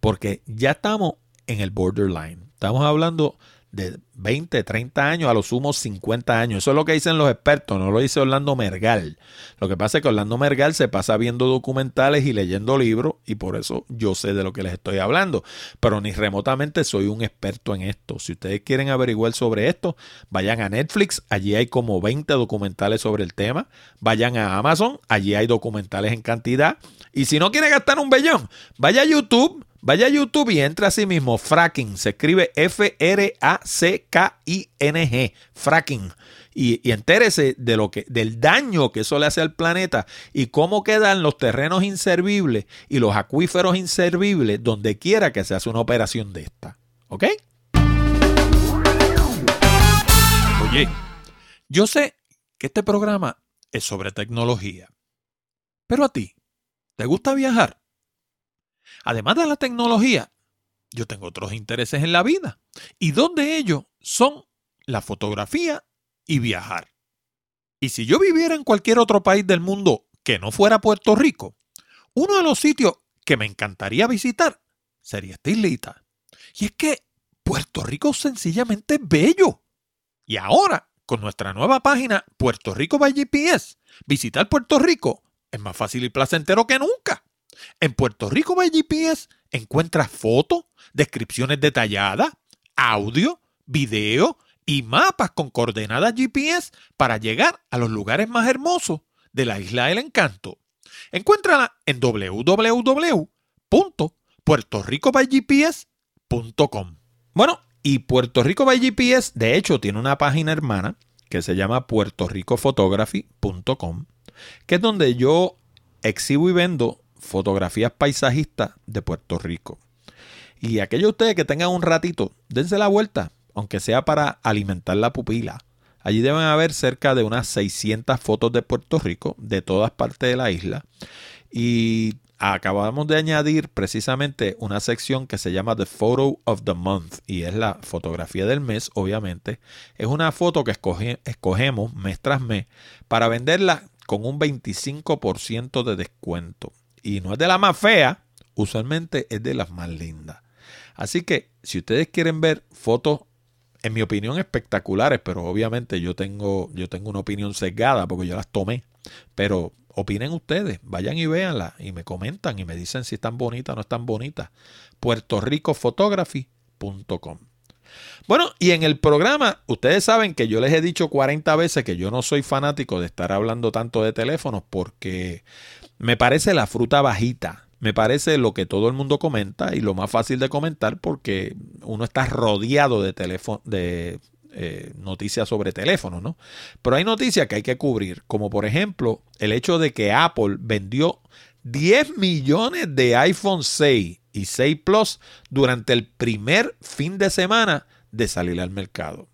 [SPEAKER 1] Porque ya estamos en el borderline. Estamos hablando de 20, 30 años, a lo sumo 50 años. Eso es lo que dicen los expertos, no lo dice Orlando Mergal. Lo que pasa es que Orlando Mergal se pasa viendo documentales y leyendo libros y por eso yo sé de lo que les estoy hablando. Pero ni remotamente soy un experto en esto. Si ustedes quieren averiguar sobre esto, vayan a Netflix, allí hay como 20 documentales sobre el tema. Vayan a Amazon, allí hay documentales en cantidad. Y si no quieren gastar un bellón, vaya a YouTube Vaya a YouTube y entra a sí mismo fracking. Se escribe F-R-A-C-K-I-N-G. Fracking. Y, y, entérese de lo que, del daño que eso le hace al planeta y cómo quedan los terrenos inservibles y los acuíferos inservibles donde quiera que se hace una operación de esta. ¿Ok? Oye, yo sé que este programa es sobre tecnología. Pero a ti, ¿te gusta viajar? Además de la tecnología, yo tengo otros intereses en la vida. Y dos de ellos son la fotografía y viajar. Y si yo viviera en cualquier otro país del mundo que no fuera Puerto Rico, uno de los sitios que me encantaría visitar sería esta islita. Y es que Puerto Rico sencillamente es bello. Y ahora, con nuestra nueva página Puerto Rico by GPS, visitar Puerto Rico es más fácil y placentero que nunca. En Puerto Rico by GPS encuentras fotos, descripciones detalladas, audio, video y mapas con coordenadas GPS para llegar a los lugares más hermosos de la isla del encanto. Encuéntrala en www.puertoricobygps.com. Bueno, y Puerto Rico by GPS, de hecho, tiene una página hermana que se llama puertoricofotography.com, que es donde yo exhibo y vendo fotografías paisajistas de Puerto Rico. Y aquellos ustedes que tengan un ratito, dense la vuelta, aunque sea para alimentar la pupila. Allí deben haber cerca de unas 600 fotos de Puerto Rico, de todas partes de la isla. Y acabamos de añadir precisamente una sección que se llama The Photo of the Month y es la fotografía del mes, obviamente. Es una foto que escogemos mes tras mes para venderla con un 25% de descuento y no es de la más fea, usualmente es de las más lindas. Así que si ustedes quieren ver fotos, en mi opinión, espectaculares, pero obviamente yo tengo, yo tengo una opinión sesgada porque yo las tomé. Pero opinen ustedes, vayan y véanlas y me comentan y me dicen si están bonitas o no están bonitas. puertoricofotography.com bueno, y en el programa, ustedes saben que yo les he dicho 40 veces que yo no soy fanático de estar hablando tanto de teléfonos porque me parece la fruta bajita. Me parece lo que todo el mundo comenta y lo más fácil de comentar porque uno está rodeado de, teléfono, de eh, noticias sobre teléfonos, ¿no? Pero hay noticias que hay que cubrir, como por ejemplo el hecho de que Apple vendió 10 millones de iPhone 6 y 6 Plus durante el primer fin de semana de salir al mercado.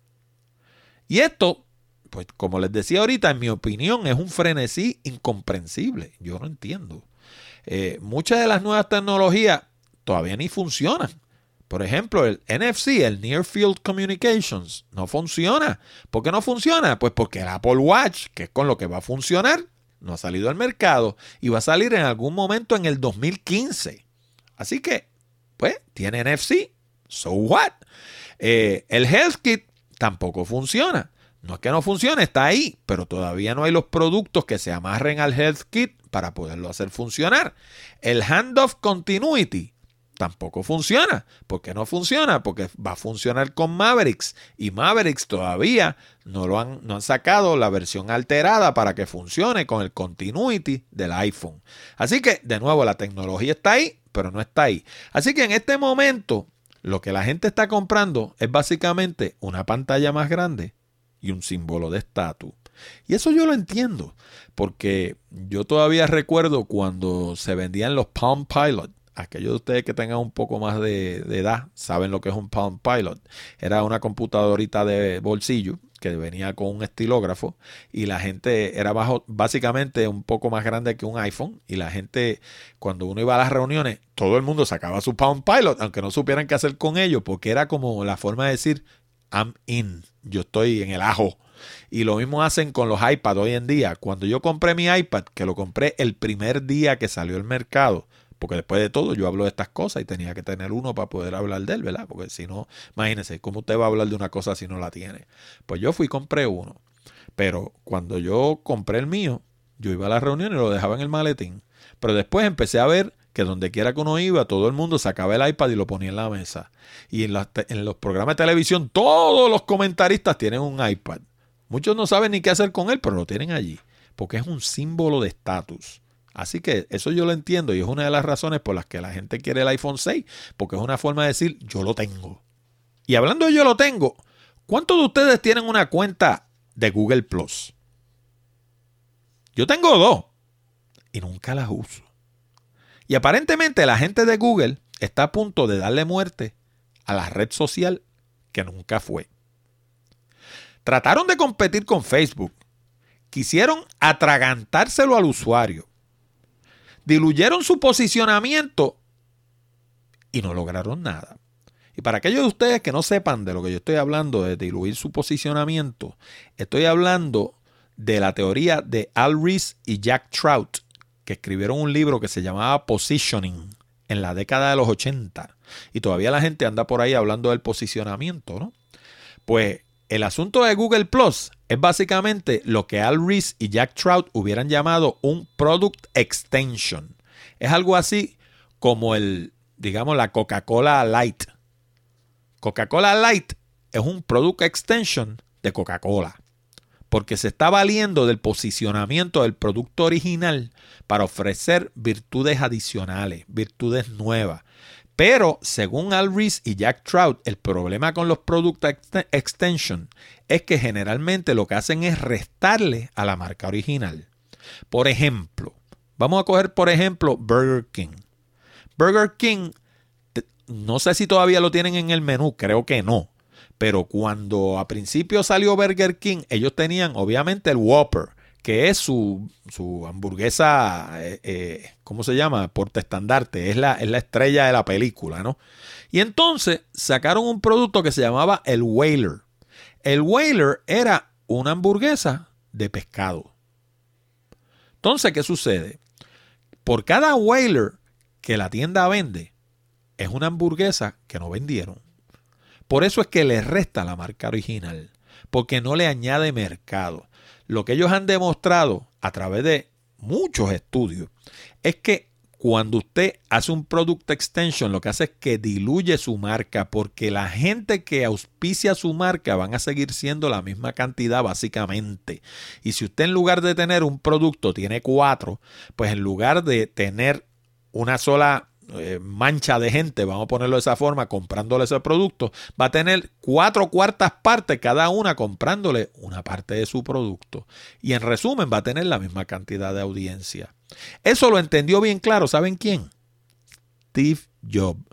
[SPEAKER 1] Y esto pues como les decía ahorita, en mi opinión es un frenesí incomprensible. Yo no entiendo. Eh, muchas de las nuevas tecnologías todavía ni funcionan. Por ejemplo, el NFC, el Near Field Communications, no funciona. ¿Por qué no funciona? Pues porque el Apple Watch, que es con lo que va a funcionar, no ha salido al mercado y va a salir en algún momento en el 2015. Así que, pues, tiene NFC. So what? Eh, el HealthKit tampoco funciona. No es que no funcione, está ahí, pero todavía no hay los productos que se amarren al Health Kit para poderlo hacer funcionar. El Handoff Continuity tampoco funciona. ¿Por qué no funciona? Porque va a funcionar con Mavericks y Mavericks todavía no, lo han, no han sacado la versión alterada para que funcione con el Continuity del iPhone. Así que, de nuevo, la tecnología está ahí, pero no está ahí. Así que en este momento, lo que la gente está comprando es básicamente una pantalla más grande y un símbolo de estatus. Y eso yo lo entiendo, porque yo todavía recuerdo cuando se vendían los Palm Pilot. Aquellos de ustedes que tengan un poco más de, edad saben lo que es un Palm Pilot. Era una computadorita de bolsillo que venía con un estilógrafo y la gente era bajo, básicamente un poco más grande que un iPhone y la gente cuando uno iba a las reuniones todo el mundo sacaba su Palm Pilot aunque no supieran qué hacer con ello porque era como la forma de decir I'm in yo estoy en el ajo. Y lo mismo hacen con los iPads hoy en día. Cuando yo compré mi iPad, que lo compré el primer día que salió al mercado, porque después de todo yo hablo de estas cosas y tenía que tener uno para poder hablar de él, ¿verdad? Porque si no, imagínense, ¿cómo usted va a hablar de una cosa si no la tiene? Pues yo fui y compré uno. Pero cuando yo compré el mío, yo iba a la reunión y lo dejaba en el maletín. Pero después empecé a ver que donde quiera que uno iba, todo el mundo sacaba el iPad y lo ponía en la mesa. Y en, en los programas de televisión, todos los comentaristas tienen un iPad. Muchos no saben ni qué hacer con él, pero lo tienen allí, porque es un símbolo de estatus. Así que eso yo lo entiendo y es una de las razones por las que la gente quiere el iPhone 6, porque es una forma de decir yo lo tengo. Y hablando de yo lo tengo, ¿cuántos de ustedes tienen una cuenta de Google Plus? Yo tengo dos y nunca las uso. Y aparentemente la gente de Google está a punto de darle muerte a la red social que nunca fue. Trataron de competir con Facebook. Quisieron atragantárselo al usuario. Diluyeron su posicionamiento y no lograron nada. Y para aquellos de ustedes que no sepan de lo que yo estoy hablando de diluir su posicionamiento, estoy hablando de la teoría de Al Rees y Jack Trout, que escribieron un libro que se llamaba Positioning en la década de los 80. Y todavía la gente anda por ahí hablando del posicionamiento, ¿no? Pues el asunto de Google Plus es básicamente lo que Al Rees y Jack Trout hubieran llamado un product extension. Es algo así como el, digamos, la Coca-Cola Light. Coca-Cola Light es un product extension de Coca-Cola. Porque se está valiendo del posicionamiento del producto original para ofrecer virtudes adicionales, virtudes nuevas. Pero según Al Rees y Jack Trout, el problema con los Product Extension es que generalmente lo que hacen es restarle a la marca original. Por ejemplo, vamos a coger por ejemplo Burger King. Burger King, no sé si todavía lo tienen en el menú, creo que no. Pero cuando a principio salió Burger King, ellos tenían obviamente el Whopper, que es su, hamburguesa, eh, eh, ¿cómo se llama? Porte estandarte, es la, es la estrella de la película, ¿no? Y entonces sacaron un producto que se llamaba el Whaler. El Whaler era una hamburguesa de pescado. Entonces, ¿qué sucede? Por cada Whaler que la tienda vende, es una hamburguesa que no vendieron. Por eso es que le resta la marca original, porque no le añade mercado lo que ellos han demostrado a través de muchos estudios es que cuando usted hace un product extension, lo que hace es que diluye su marca, porque la gente que auspicia su marca van a seguir siendo la misma cantidad básicamente. Y si usted en lugar de tener un producto tiene cuatro, pues en lugar de tener una sola eh, mancha de gente, vamos a ponerlo de esa forma, comprándole ese producto, va a tener cuatro cuartas partes cada una comprándole una parte de su producto. Y en resumen va a tener la misma cantidad de audiencia. Eso lo entendió bien claro, ¿saben quién? Steve Jobs.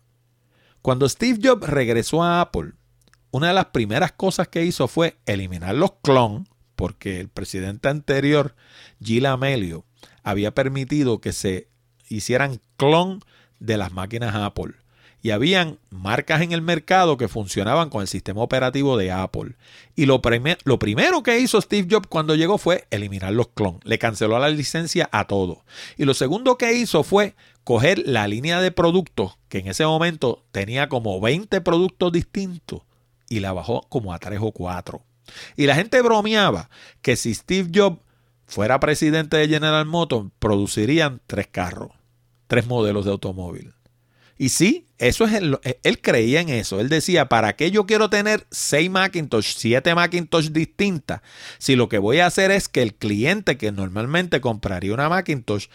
[SPEAKER 1] Cuando Steve Jobs regresó a Apple, una de las primeras cosas que hizo fue eliminar los clones, porque el presidente anterior, Gil Amelio, había permitido que se hicieran clon de las máquinas Apple. Y habían marcas en el mercado que funcionaban con el sistema operativo de Apple. Y lo, primero que hizo Steve Jobs cuando llegó fue eliminar los clones. Le canceló la licencia a todo. Y lo segundo que hizo fue coger la línea de productos, que en ese momento tenía como 20 productos distintos, y la bajó como a 3 o 4. Y la gente bromeaba que si Steve Jobs fuera presidente de General Motors, producirían tres carros tres modelos de automóvil. Y sí, eso es eh, él creía en eso. Él decía, ¿para qué yo quiero tener seis Macintosh, siete Macintosh distintas? Si lo que voy a hacer es que el cliente que normalmente compraría una Macintosh,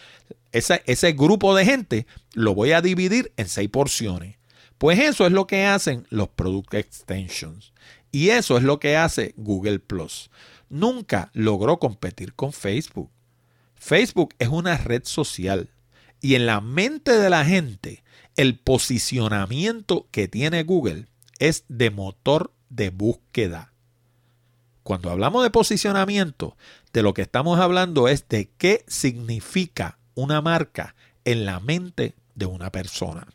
[SPEAKER 1] ese, ese grupo de gente, lo voy a dividir en seis porciones. Pues eso es lo que hacen los Product Extensions. Y eso es lo que hace Google Plus. Nunca logró competir con Facebook. Facebook es una red social y en la mente de la gente, el posicionamiento que tiene Google es de motor de búsqueda. Cuando hablamos de posicionamiento, de lo que estamos hablando es de qué significa una marca en la mente de una persona.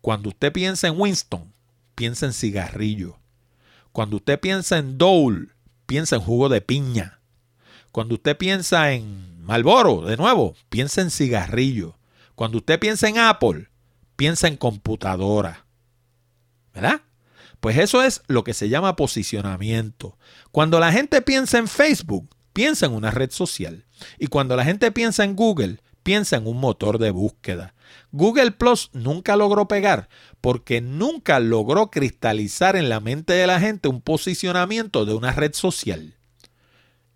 [SPEAKER 1] Cuando usted piensa en Winston, piensa en cigarrillo. Cuando usted piensa en Dole, piensa en jugo de piña. Cuando usted piensa en Malboro, de nuevo, piensa en cigarrillo. Cuando usted piensa en Apple, piensa en computadora. ¿Verdad? Pues eso es lo que se llama posicionamiento. Cuando la gente piensa en Facebook, piensa en una red social. Y cuando la gente piensa en Google, piensa en un motor de búsqueda. Google Plus nunca logró pegar porque nunca logró cristalizar en la mente de la gente un posicionamiento de una red social.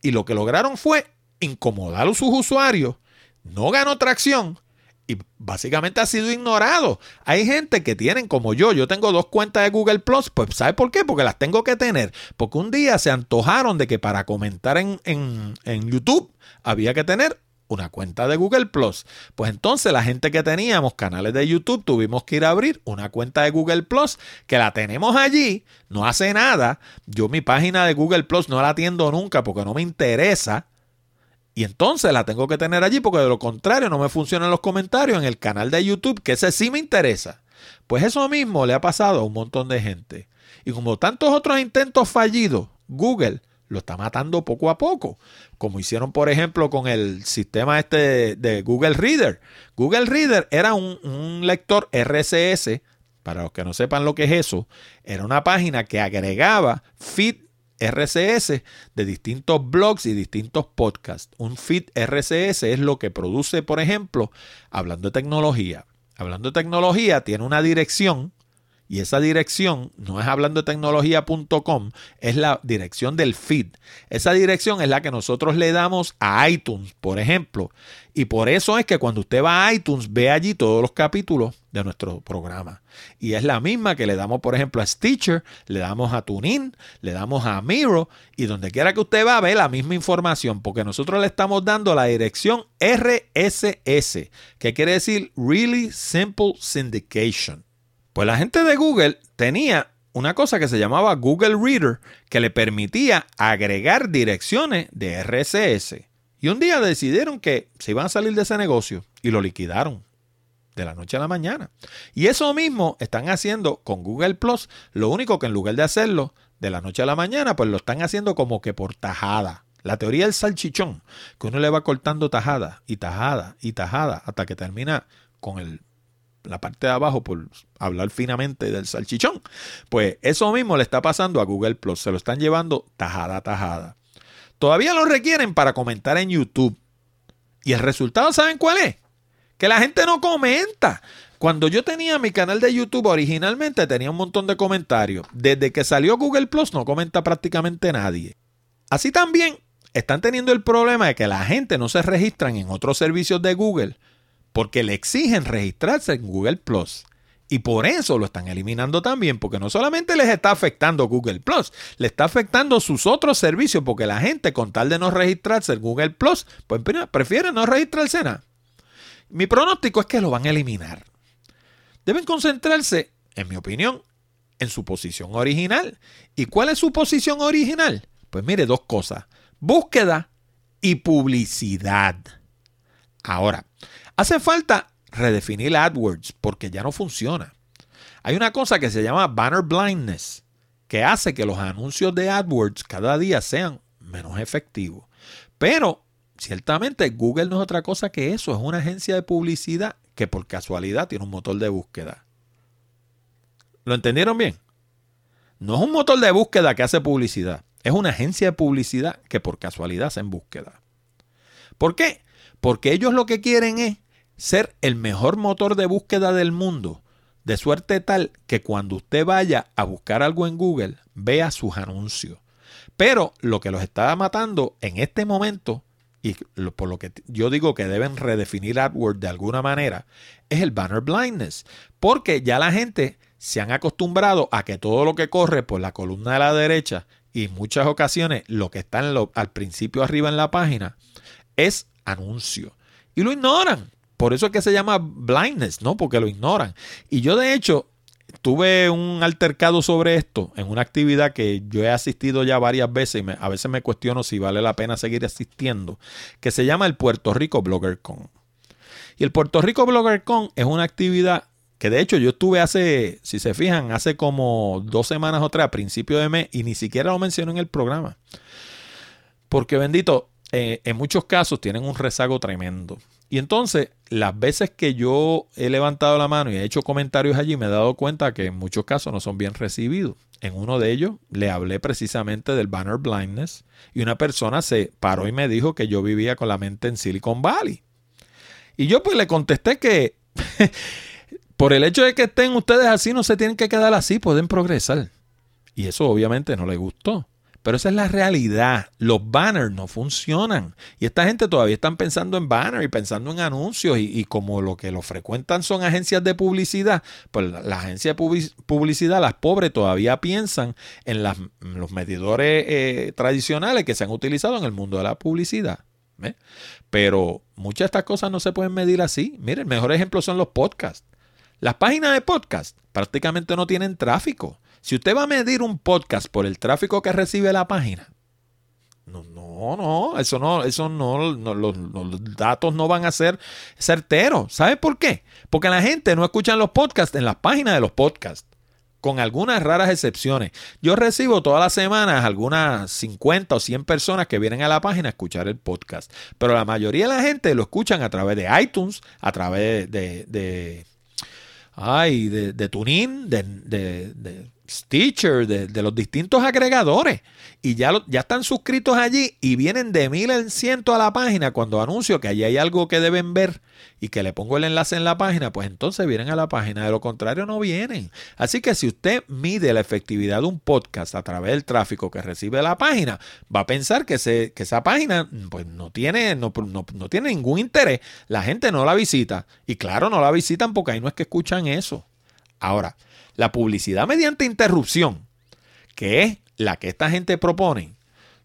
[SPEAKER 1] Y lo que lograron fue incomodar a sus usuarios, no ganó tracción y básicamente ha sido ignorado. Hay gente que tienen como yo, yo tengo dos cuentas de Google Plus, pues ¿sabe por qué? Porque las tengo que tener, porque un día se antojaron de que para comentar en, en YouTube había que tener una cuenta de Google Plus. Pues entonces la gente que teníamos canales de YouTube tuvimos que ir a abrir una cuenta de Google Plus que la tenemos allí, no hace nada. Yo mi página de Google Plus no la atiendo nunca porque no me interesa. Y entonces la tengo que tener allí porque de lo contrario no me funcionan los comentarios en el canal de YouTube, que ese sí me interesa. Pues eso mismo le ha pasado a un montón de gente. Y como tantos otros intentos fallidos, Google lo está matando poco a poco, como hicieron por ejemplo con el sistema este de, Google Reader. Google Reader era un, lector RCS, para los que no sepan lo que es eso, era una página que agregaba feed RCS de distintos blogs y distintos podcasts. Un feed RCS es lo que produce, por ejemplo, hablando de tecnología. Hablando de tecnología, tiene una dirección y esa dirección no es hablando de tecnología.com, es la dirección del feed. Esa dirección es la que nosotros le damos a iTunes, por ejemplo. Y por eso es que cuando usted va a iTunes, ve allí todos los capítulos de nuestro programa. Y es la misma que le damos, por ejemplo, a Stitcher, le damos a TuneIn, le damos a Miro, y donde quiera que usted va, ve la misma información, porque nosotros le estamos dando la dirección RSS, que quiere decir Really Simple Syndication. Pues la gente de Google tenía una cosa que se llamaba Google Reader que le permitía agregar direcciones de RSS. Y un día decidieron que se iban a salir de ese negocio y lo liquidaron de la noche a la mañana. Y eso mismo están haciendo con Google Plus, lo único que en lugar de hacerlo de la noche a la mañana, pues lo están haciendo como que por tajada. La teoría del salchichón, que uno le va cortando tajada y tajada y tajada hasta que termina con el la parte de abajo, por hablar finamente del salchichón. Pues eso mismo le está pasando a Google Plus. Se lo están llevando tajada tajada. Todavía lo requieren para comentar en YouTube. Y el resultado, ¿saben cuál es? Que la gente no comenta. Cuando yo tenía mi canal de YouTube originalmente tenía un montón de comentarios. Desde que salió Google Plus no comenta prácticamente nadie. Así también están teniendo el problema de que la gente no se registran en otros servicios de Google porque le exigen registrarse en Google Plus. Y por eso lo están eliminando también, porque no solamente les está afectando Google Plus, le está afectando sus otros servicios, porque la gente con tal de no registrarse en Google Plus, pues prefiere no registrarse nada. Mi pronóstico es que lo van a eliminar. Deben concentrarse, en mi opinión, en su posición original. ¿Y cuál es su posición original? Pues mire, dos cosas. Búsqueda y publicidad. Ahora, Hace falta redefinir AdWords porque ya no funciona. Hay una cosa que se llama banner blindness, que hace que los anuncios de AdWords cada día sean menos efectivos. Pero ciertamente Google no es otra cosa que eso, es una agencia de publicidad que por casualidad tiene un motor de búsqueda. ¿Lo entendieron bien? No es un motor de búsqueda que hace publicidad, es una agencia de publicidad que por casualidad hace búsqueda. ¿Por qué? Porque ellos lo que quieren es ser el mejor motor de búsqueda del mundo, de suerte tal que cuando usted vaya a buscar algo en Google, vea sus anuncios. Pero lo que los está matando en este momento, y por lo que yo digo que deben redefinir AdWords de alguna manera, es el banner blindness. Porque ya la gente se han acostumbrado a que todo lo que corre por la columna de la derecha y en muchas ocasiones lo que está al principio arriba en la página es anuncio. Y lo ignoran. Por eso es que se llama blindness, ¿no? Porque lo ignoran. Y yo de hecho tuve un altercado sobre esto en una actividad que yo he asistido ya varias veces y a veces me cuestiono si vale la pena seguir asistiendo, que se llama el Puerto Rico Blogger Con. Y el Puerto Rico Blogger Con es una actividad que de hecho yo estuve hace, si se fijan, hace como dos semanas o tres, a principio de mes, y ni siquiera lo menciono en el programa. Porque bendito, eh, en muchos casos tienen un rezago tremendo. Y entonces, las veces que yo he levantado la mano y he hecho comentarios allí, me he dado cuenta que en muchos casos no son bien recibidos. En uno de ellos le hablé precisamente del banner blindness y una persona se paró y me dijo que yo vivía con la mente en Silicon Valley. Y yo pues le contesté que por el hecho de que estén ustedes así no se tienen que quedar así, pueden progresar. Y eso obviamente no le gustó. Pero esa es la realidad. Los banners no funcionan. Y esta gente todavía están pensando en banners y pensando en anuncios. Y, como lo que lo frecuentan son agencias de publicidad, pues la, agencia de publicidad, las pobres todavía piensan en, los medidores eh, tradicionales que se han utilizado en el mundo de la publicidad. Pero muchas de estas cosas no se pueden medir así. Miren, el mejor ejemplo son los podcasts. Las páginas de podcast prácticamente no tienen tráfico. Si usted va a medir un podcast por el tráfico que recibe la página, no, no, no, eso no, eso no, los, datos no van a ser certeros. ¿Sabe por qué? Porque la gente no escucha los podcasts en las páginas de los podcasts, con algunas raras excepciones. Yo recibo todas las semanas algunas 50 o 100 personas que vienen a la página a escuchar el podcast, pero la mayoría de la gente lo escuchan a través de iTunes, a través de, de, ay, de, de de, de Stitcher, de, los distintos agregadores. Y ya, ya están suscritos allí y vienen de mil en ciento a la página cuando anuncio que allí hay algo que deben ver y que le pongo el enlace en la página, pues entonces vienen a la página. De lo contrario, no vienen. Así que si usted mide la efectividad de un podcast a través del tráfico que recibe la página, va a pensar que, se, que esa página pues, no, tiene, no, no tiene ningún interés. La gente no la visita. Y claro, no la visitan porque ahí no es que escuchan eso. Ahora, la publicidad mediante interrupción, que es la que esta gente propone,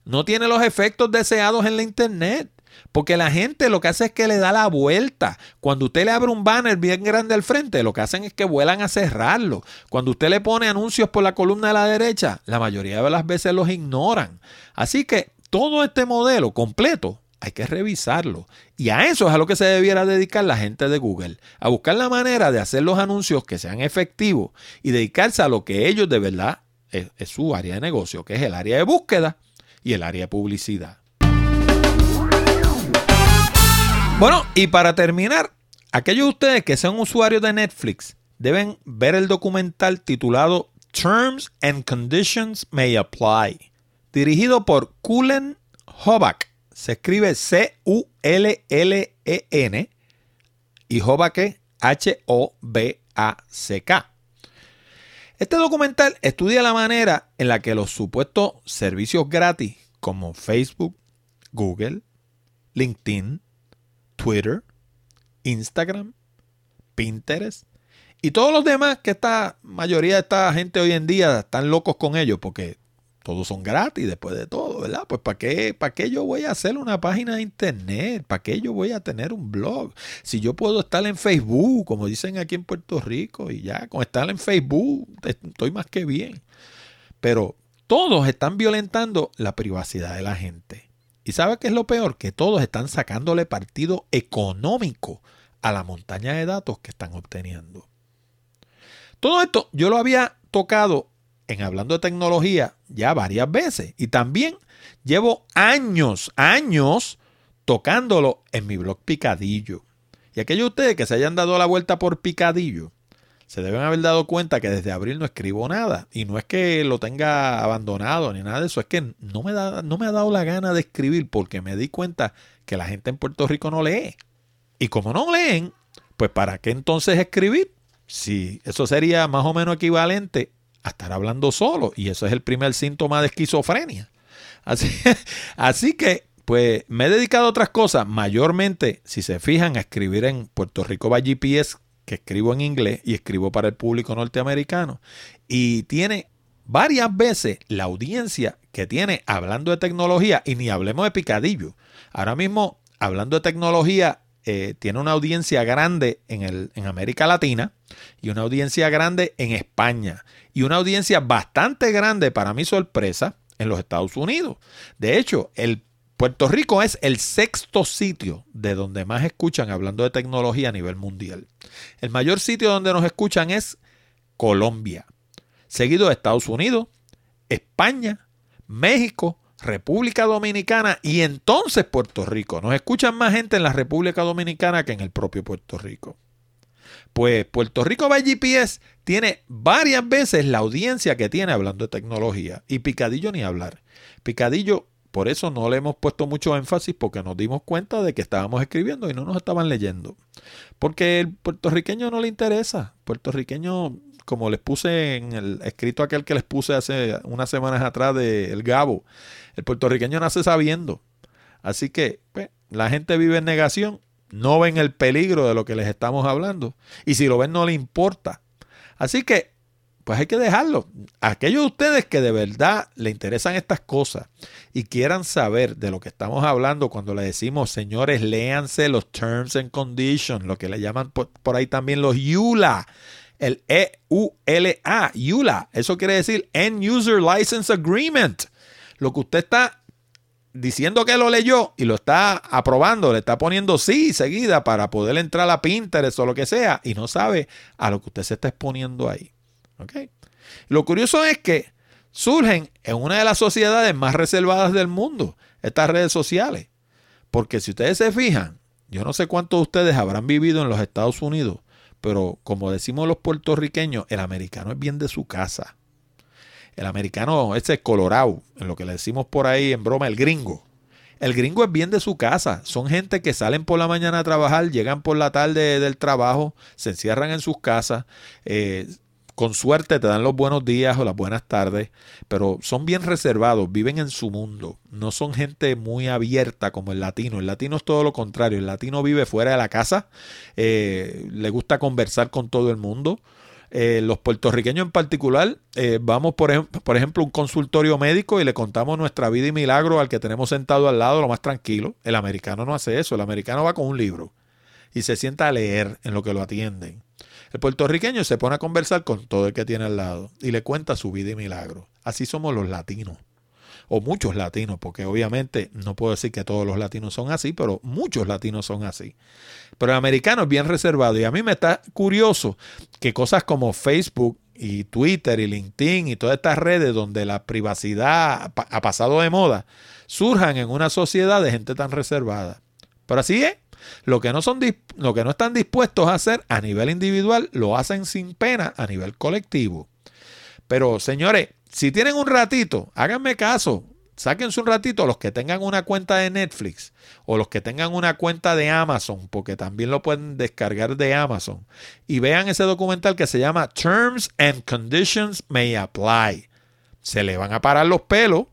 [SPEAKER 1] no tiene los efectos deseados en la Internet. Porque la gente lo que hace es que le da la vuelta. Cuando usted le abre un banner bien grande al frente, lo que hacen es que vuelan a cerrarlo. Cuando usted le pone anuncios por la columna de la derecha, la mayoría de las veces los ignoran. Así que todo este modelo completo hay que revisarlo. Y a eso es a lo que se debiera dedicar la gente de Google, a buscar la manera de hacer los anuncios que sean efectivos y dedicarse a lo que ellos de verdad es, su área de negocio, que es el área de búsqueda y el área de publicidad. Bueno, y para terminar, aquellos de ustedes que sean usuarios de Netflix deben ver el documental titulado Terms and Conditions May Apply, dirigido por Kulen Hobak se escribe C-U-L-L-E-N y H-O-B-A-C-K. Este documental estudia la manera en la que los supuestos servicios gratis como Facebook, Google, LinkedIn, Twitter, Instagram, Pinterest y todos los demás que esta mayoría de esta gente hoy en día están locos con ellos porque todos son gratis después de todo, ¿verdad? Pues ¿para qué, ¿para qué yo voy a hacer una página de internet? ¿Para qué yo voy a tener un blog? Si yo puedo estar en Facebook, como dicen aquí en Puerto Rico, y ya con estar en Facebook estoy más que bien. Pero todos están violentando la privacidad de la gente. ¿Y sabe qué es lo peor? Que todos están sacándole partido económico a la montaña de datos que están obteniendo. Todo esto yo lo había tocado en hablando de tecnología ya varias veces. Y también llevo años, años tocándolo en mi blog Picadillo. Y aquellos de ustedes que se hayan dado la vuelta por Picadillo, se deben haber dado cuenta que desde abril no escribo nada. Y no es que lo tenga abandonado ni nada de eso, es que no me, da, no me ha dado la gana de escribir porque me di cuenta que la gente en Puerto Rico no lee. Y como no leen, pues ¿para qué entonces escribir? Si eso sería más o menos equivalente estar hablando solo. Y eso es el primer síntoma de esquizofrenia. Así, así que, pues, me he dedicado a otras cosas. Mayormente, si se fijan, a escribir en Puerto Rico by GPS, que escribo en inglés y escribo para el público norteamericano. Y tiene varias veces la audiencia que tiene hablando de tecnología, y ni hablemos de picadillo. Ahora mismo, hablando de tecnología, eh, tiene una audiencia grande en, el, en América Latina y una audiencia grande en España y una audiencia bastante grande, para mi sorpresa, en los Estados Unidos. De hecho, el Puerto Rico es el sexto sitio de donde más escuchan hablando de tecnología a nivel mundial. El mayor sitio donde nos escuchan es Colombia, seguido de Estados Unidos, España, México, República Dominicana y entonces Puerto Rico. Nos escuchan más gente en la República Dominicana que en el propio Puerto Rico. Pues Puerto Rico by GPS tiene varias veces la audiencia que tiene hablando de tecnología. Y Picadillo ni hablar. Picadillo, por eso no le hemos puesto mucho énfasis porque nos dimos cuenta de que estábamos escribiendo y no nos estaban leyendo. Porque el puertorriqueño no le interesa. Puertorriqueño, como les puse en el escrito aquel que les puse hace unas semanas atrás de El Gabo, el puertorriqueño nace sabiendo. Así que pues, la gente vive en negación no ven el peligro de lo que les estamos hablando. Y si lo ven, no le importa. Así que, pues hay que dejarlo. Aquellos de ustedes que de verdad le interesan estas cosas y quieran saber de lo que estamos hablando cuando le decimos, señores, léanse los Terms and Conditions, lo que le llaman por, por ahí también los EULA. El E-U-L-A, EULA. Eso quiere decir End User License Agreement. Lo que usted está diciendo que lo leyó y lo está aprobando, le está poniendo sí seguida para poder entrar a Pinterest o lo que sea y no sabe a lo que usted se está exponiendo ahí. Lo curioso es que surgen en una de las sociedades más reservadas del mundo, estas redes sociales. Porque si ustedes se fijan, yo no sé cuántos de ustedes habrán vivido en los Estados Unidos, pero como decimos los puertorriqueños, el americano es bien de su casa. El americano, ese es colorado, en lo que le decimos por ahí en broma, el gringo. El gringo es bien de su casa. Son gente que salen por la mañana a trabajar, llegan por la tarde del trabajo, se encierran en sus casas. Eh, con suerte te dan los buenos días o las buenas tardes, pero son bien reservados, viven en su mundo. No son gente muy abierta como el latino. El latino es todo lo contrario. El latino vive fuera de la casa, eh, le gusta conversar con todo el mundo. Eh, los puertorriqueños en particular, eh, vamos por, por ejemplo a un consultorio médico y le contamos nuestra vida y milagro al que tenemos sentado al lado lo más tranquilo. El americano no hace eso, el americano va con un libro y se sienta a leer en lo que lo atienden. El puertorriqueño se pone a conversar con todo el que tiene al lado y le cuenta su vida y milagro. Así somos los latinos o muchos latinos, porque obviamente no puedo decir que todos los latinos son así, pero muchos latinos son así. Pero el americano es bien reservado y a mí me está curioso que cosas como Facebook y Twitter y LinkedIn y todas estas redes donde la privacidad ha pasado de moda surjan en una sociedad de gente tan reservada. Pero así es. Lo que, no son, lo que no están dispuestos a hacer a nivel individual lo hacen sin pena a nivel colectivo. Pero señores, si tienen un ratito, háganme caso. Sáquense un ratito los que tengan una cuenta de Netflix o los que tengan una cuenta de Amazon, porque también lo pueden descargar de Amazon. Y vean ese documental que se llama Terms and Conditions May Apply. Se le van a parar los pelos.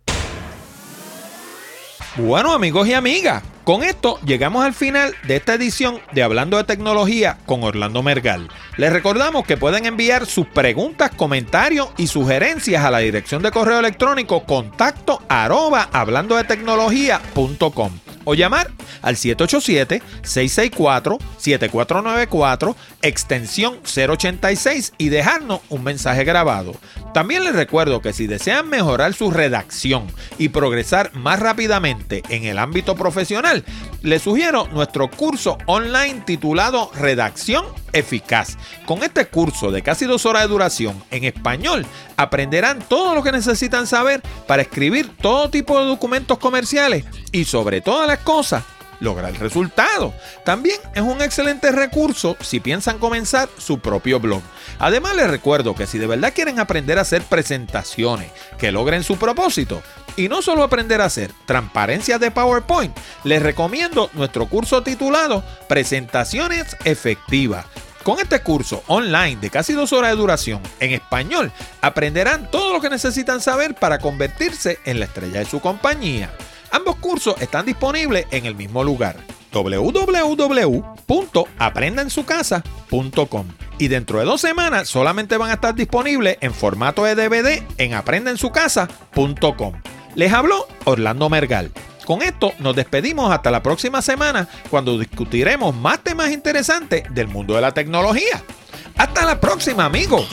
[SPEAKER 1] Bueno, amigos y amigas, con esto llegamos al final de esta edición de Hablando de Tecnología con Orlando Mergal. Les recordamos que pueden enviar sus preguntas, comentarios y sugerencias a la dirección de correo electrónico contacto arroba hablando de tecnología.com o llamar al 787-664-7494, extensión 086 y dejarnos un mensaje grabado. También les recuerdo que si desean mejorar su redacción y progresar más rápidamente en el ámbito profesional, les sugiero nuestro curso online titulado Redacción Eficaz. Con este curso de casi dos horas de duración en español, aprenderán todo lo que necesitan saber para escribir todo tipo de documentos comerciales y sobre todas las cosas, lograr el resultado. También es un excelente recurso si piensan comenzar su propio blog. Además les recuerdo que si de verdad quieren aprender a hacer presentaciones que logren su propósito, y no solo aprender a hacer transparencias de PowerPoint, les recomiendo nuestro curso titulado Presentaciones Efectivas. Con este curso online de casi dos horas de duración en español, aprenderán todo lo que necesitan saber para convertirse en la estrella de su compañía. Ambos cursos están disponibles en el mismo lugar www.aprendensucasa.com y dentro de dos semanas solamente van a estar disponibles en formato de DVD en aprendensucasa.com. Les habló Orlando Mergal. Con esto nos despedimos hasta la próxima semana cuando discutiremos más temas interesantes del mundo de la tecnología. Hasta la próxima amigos.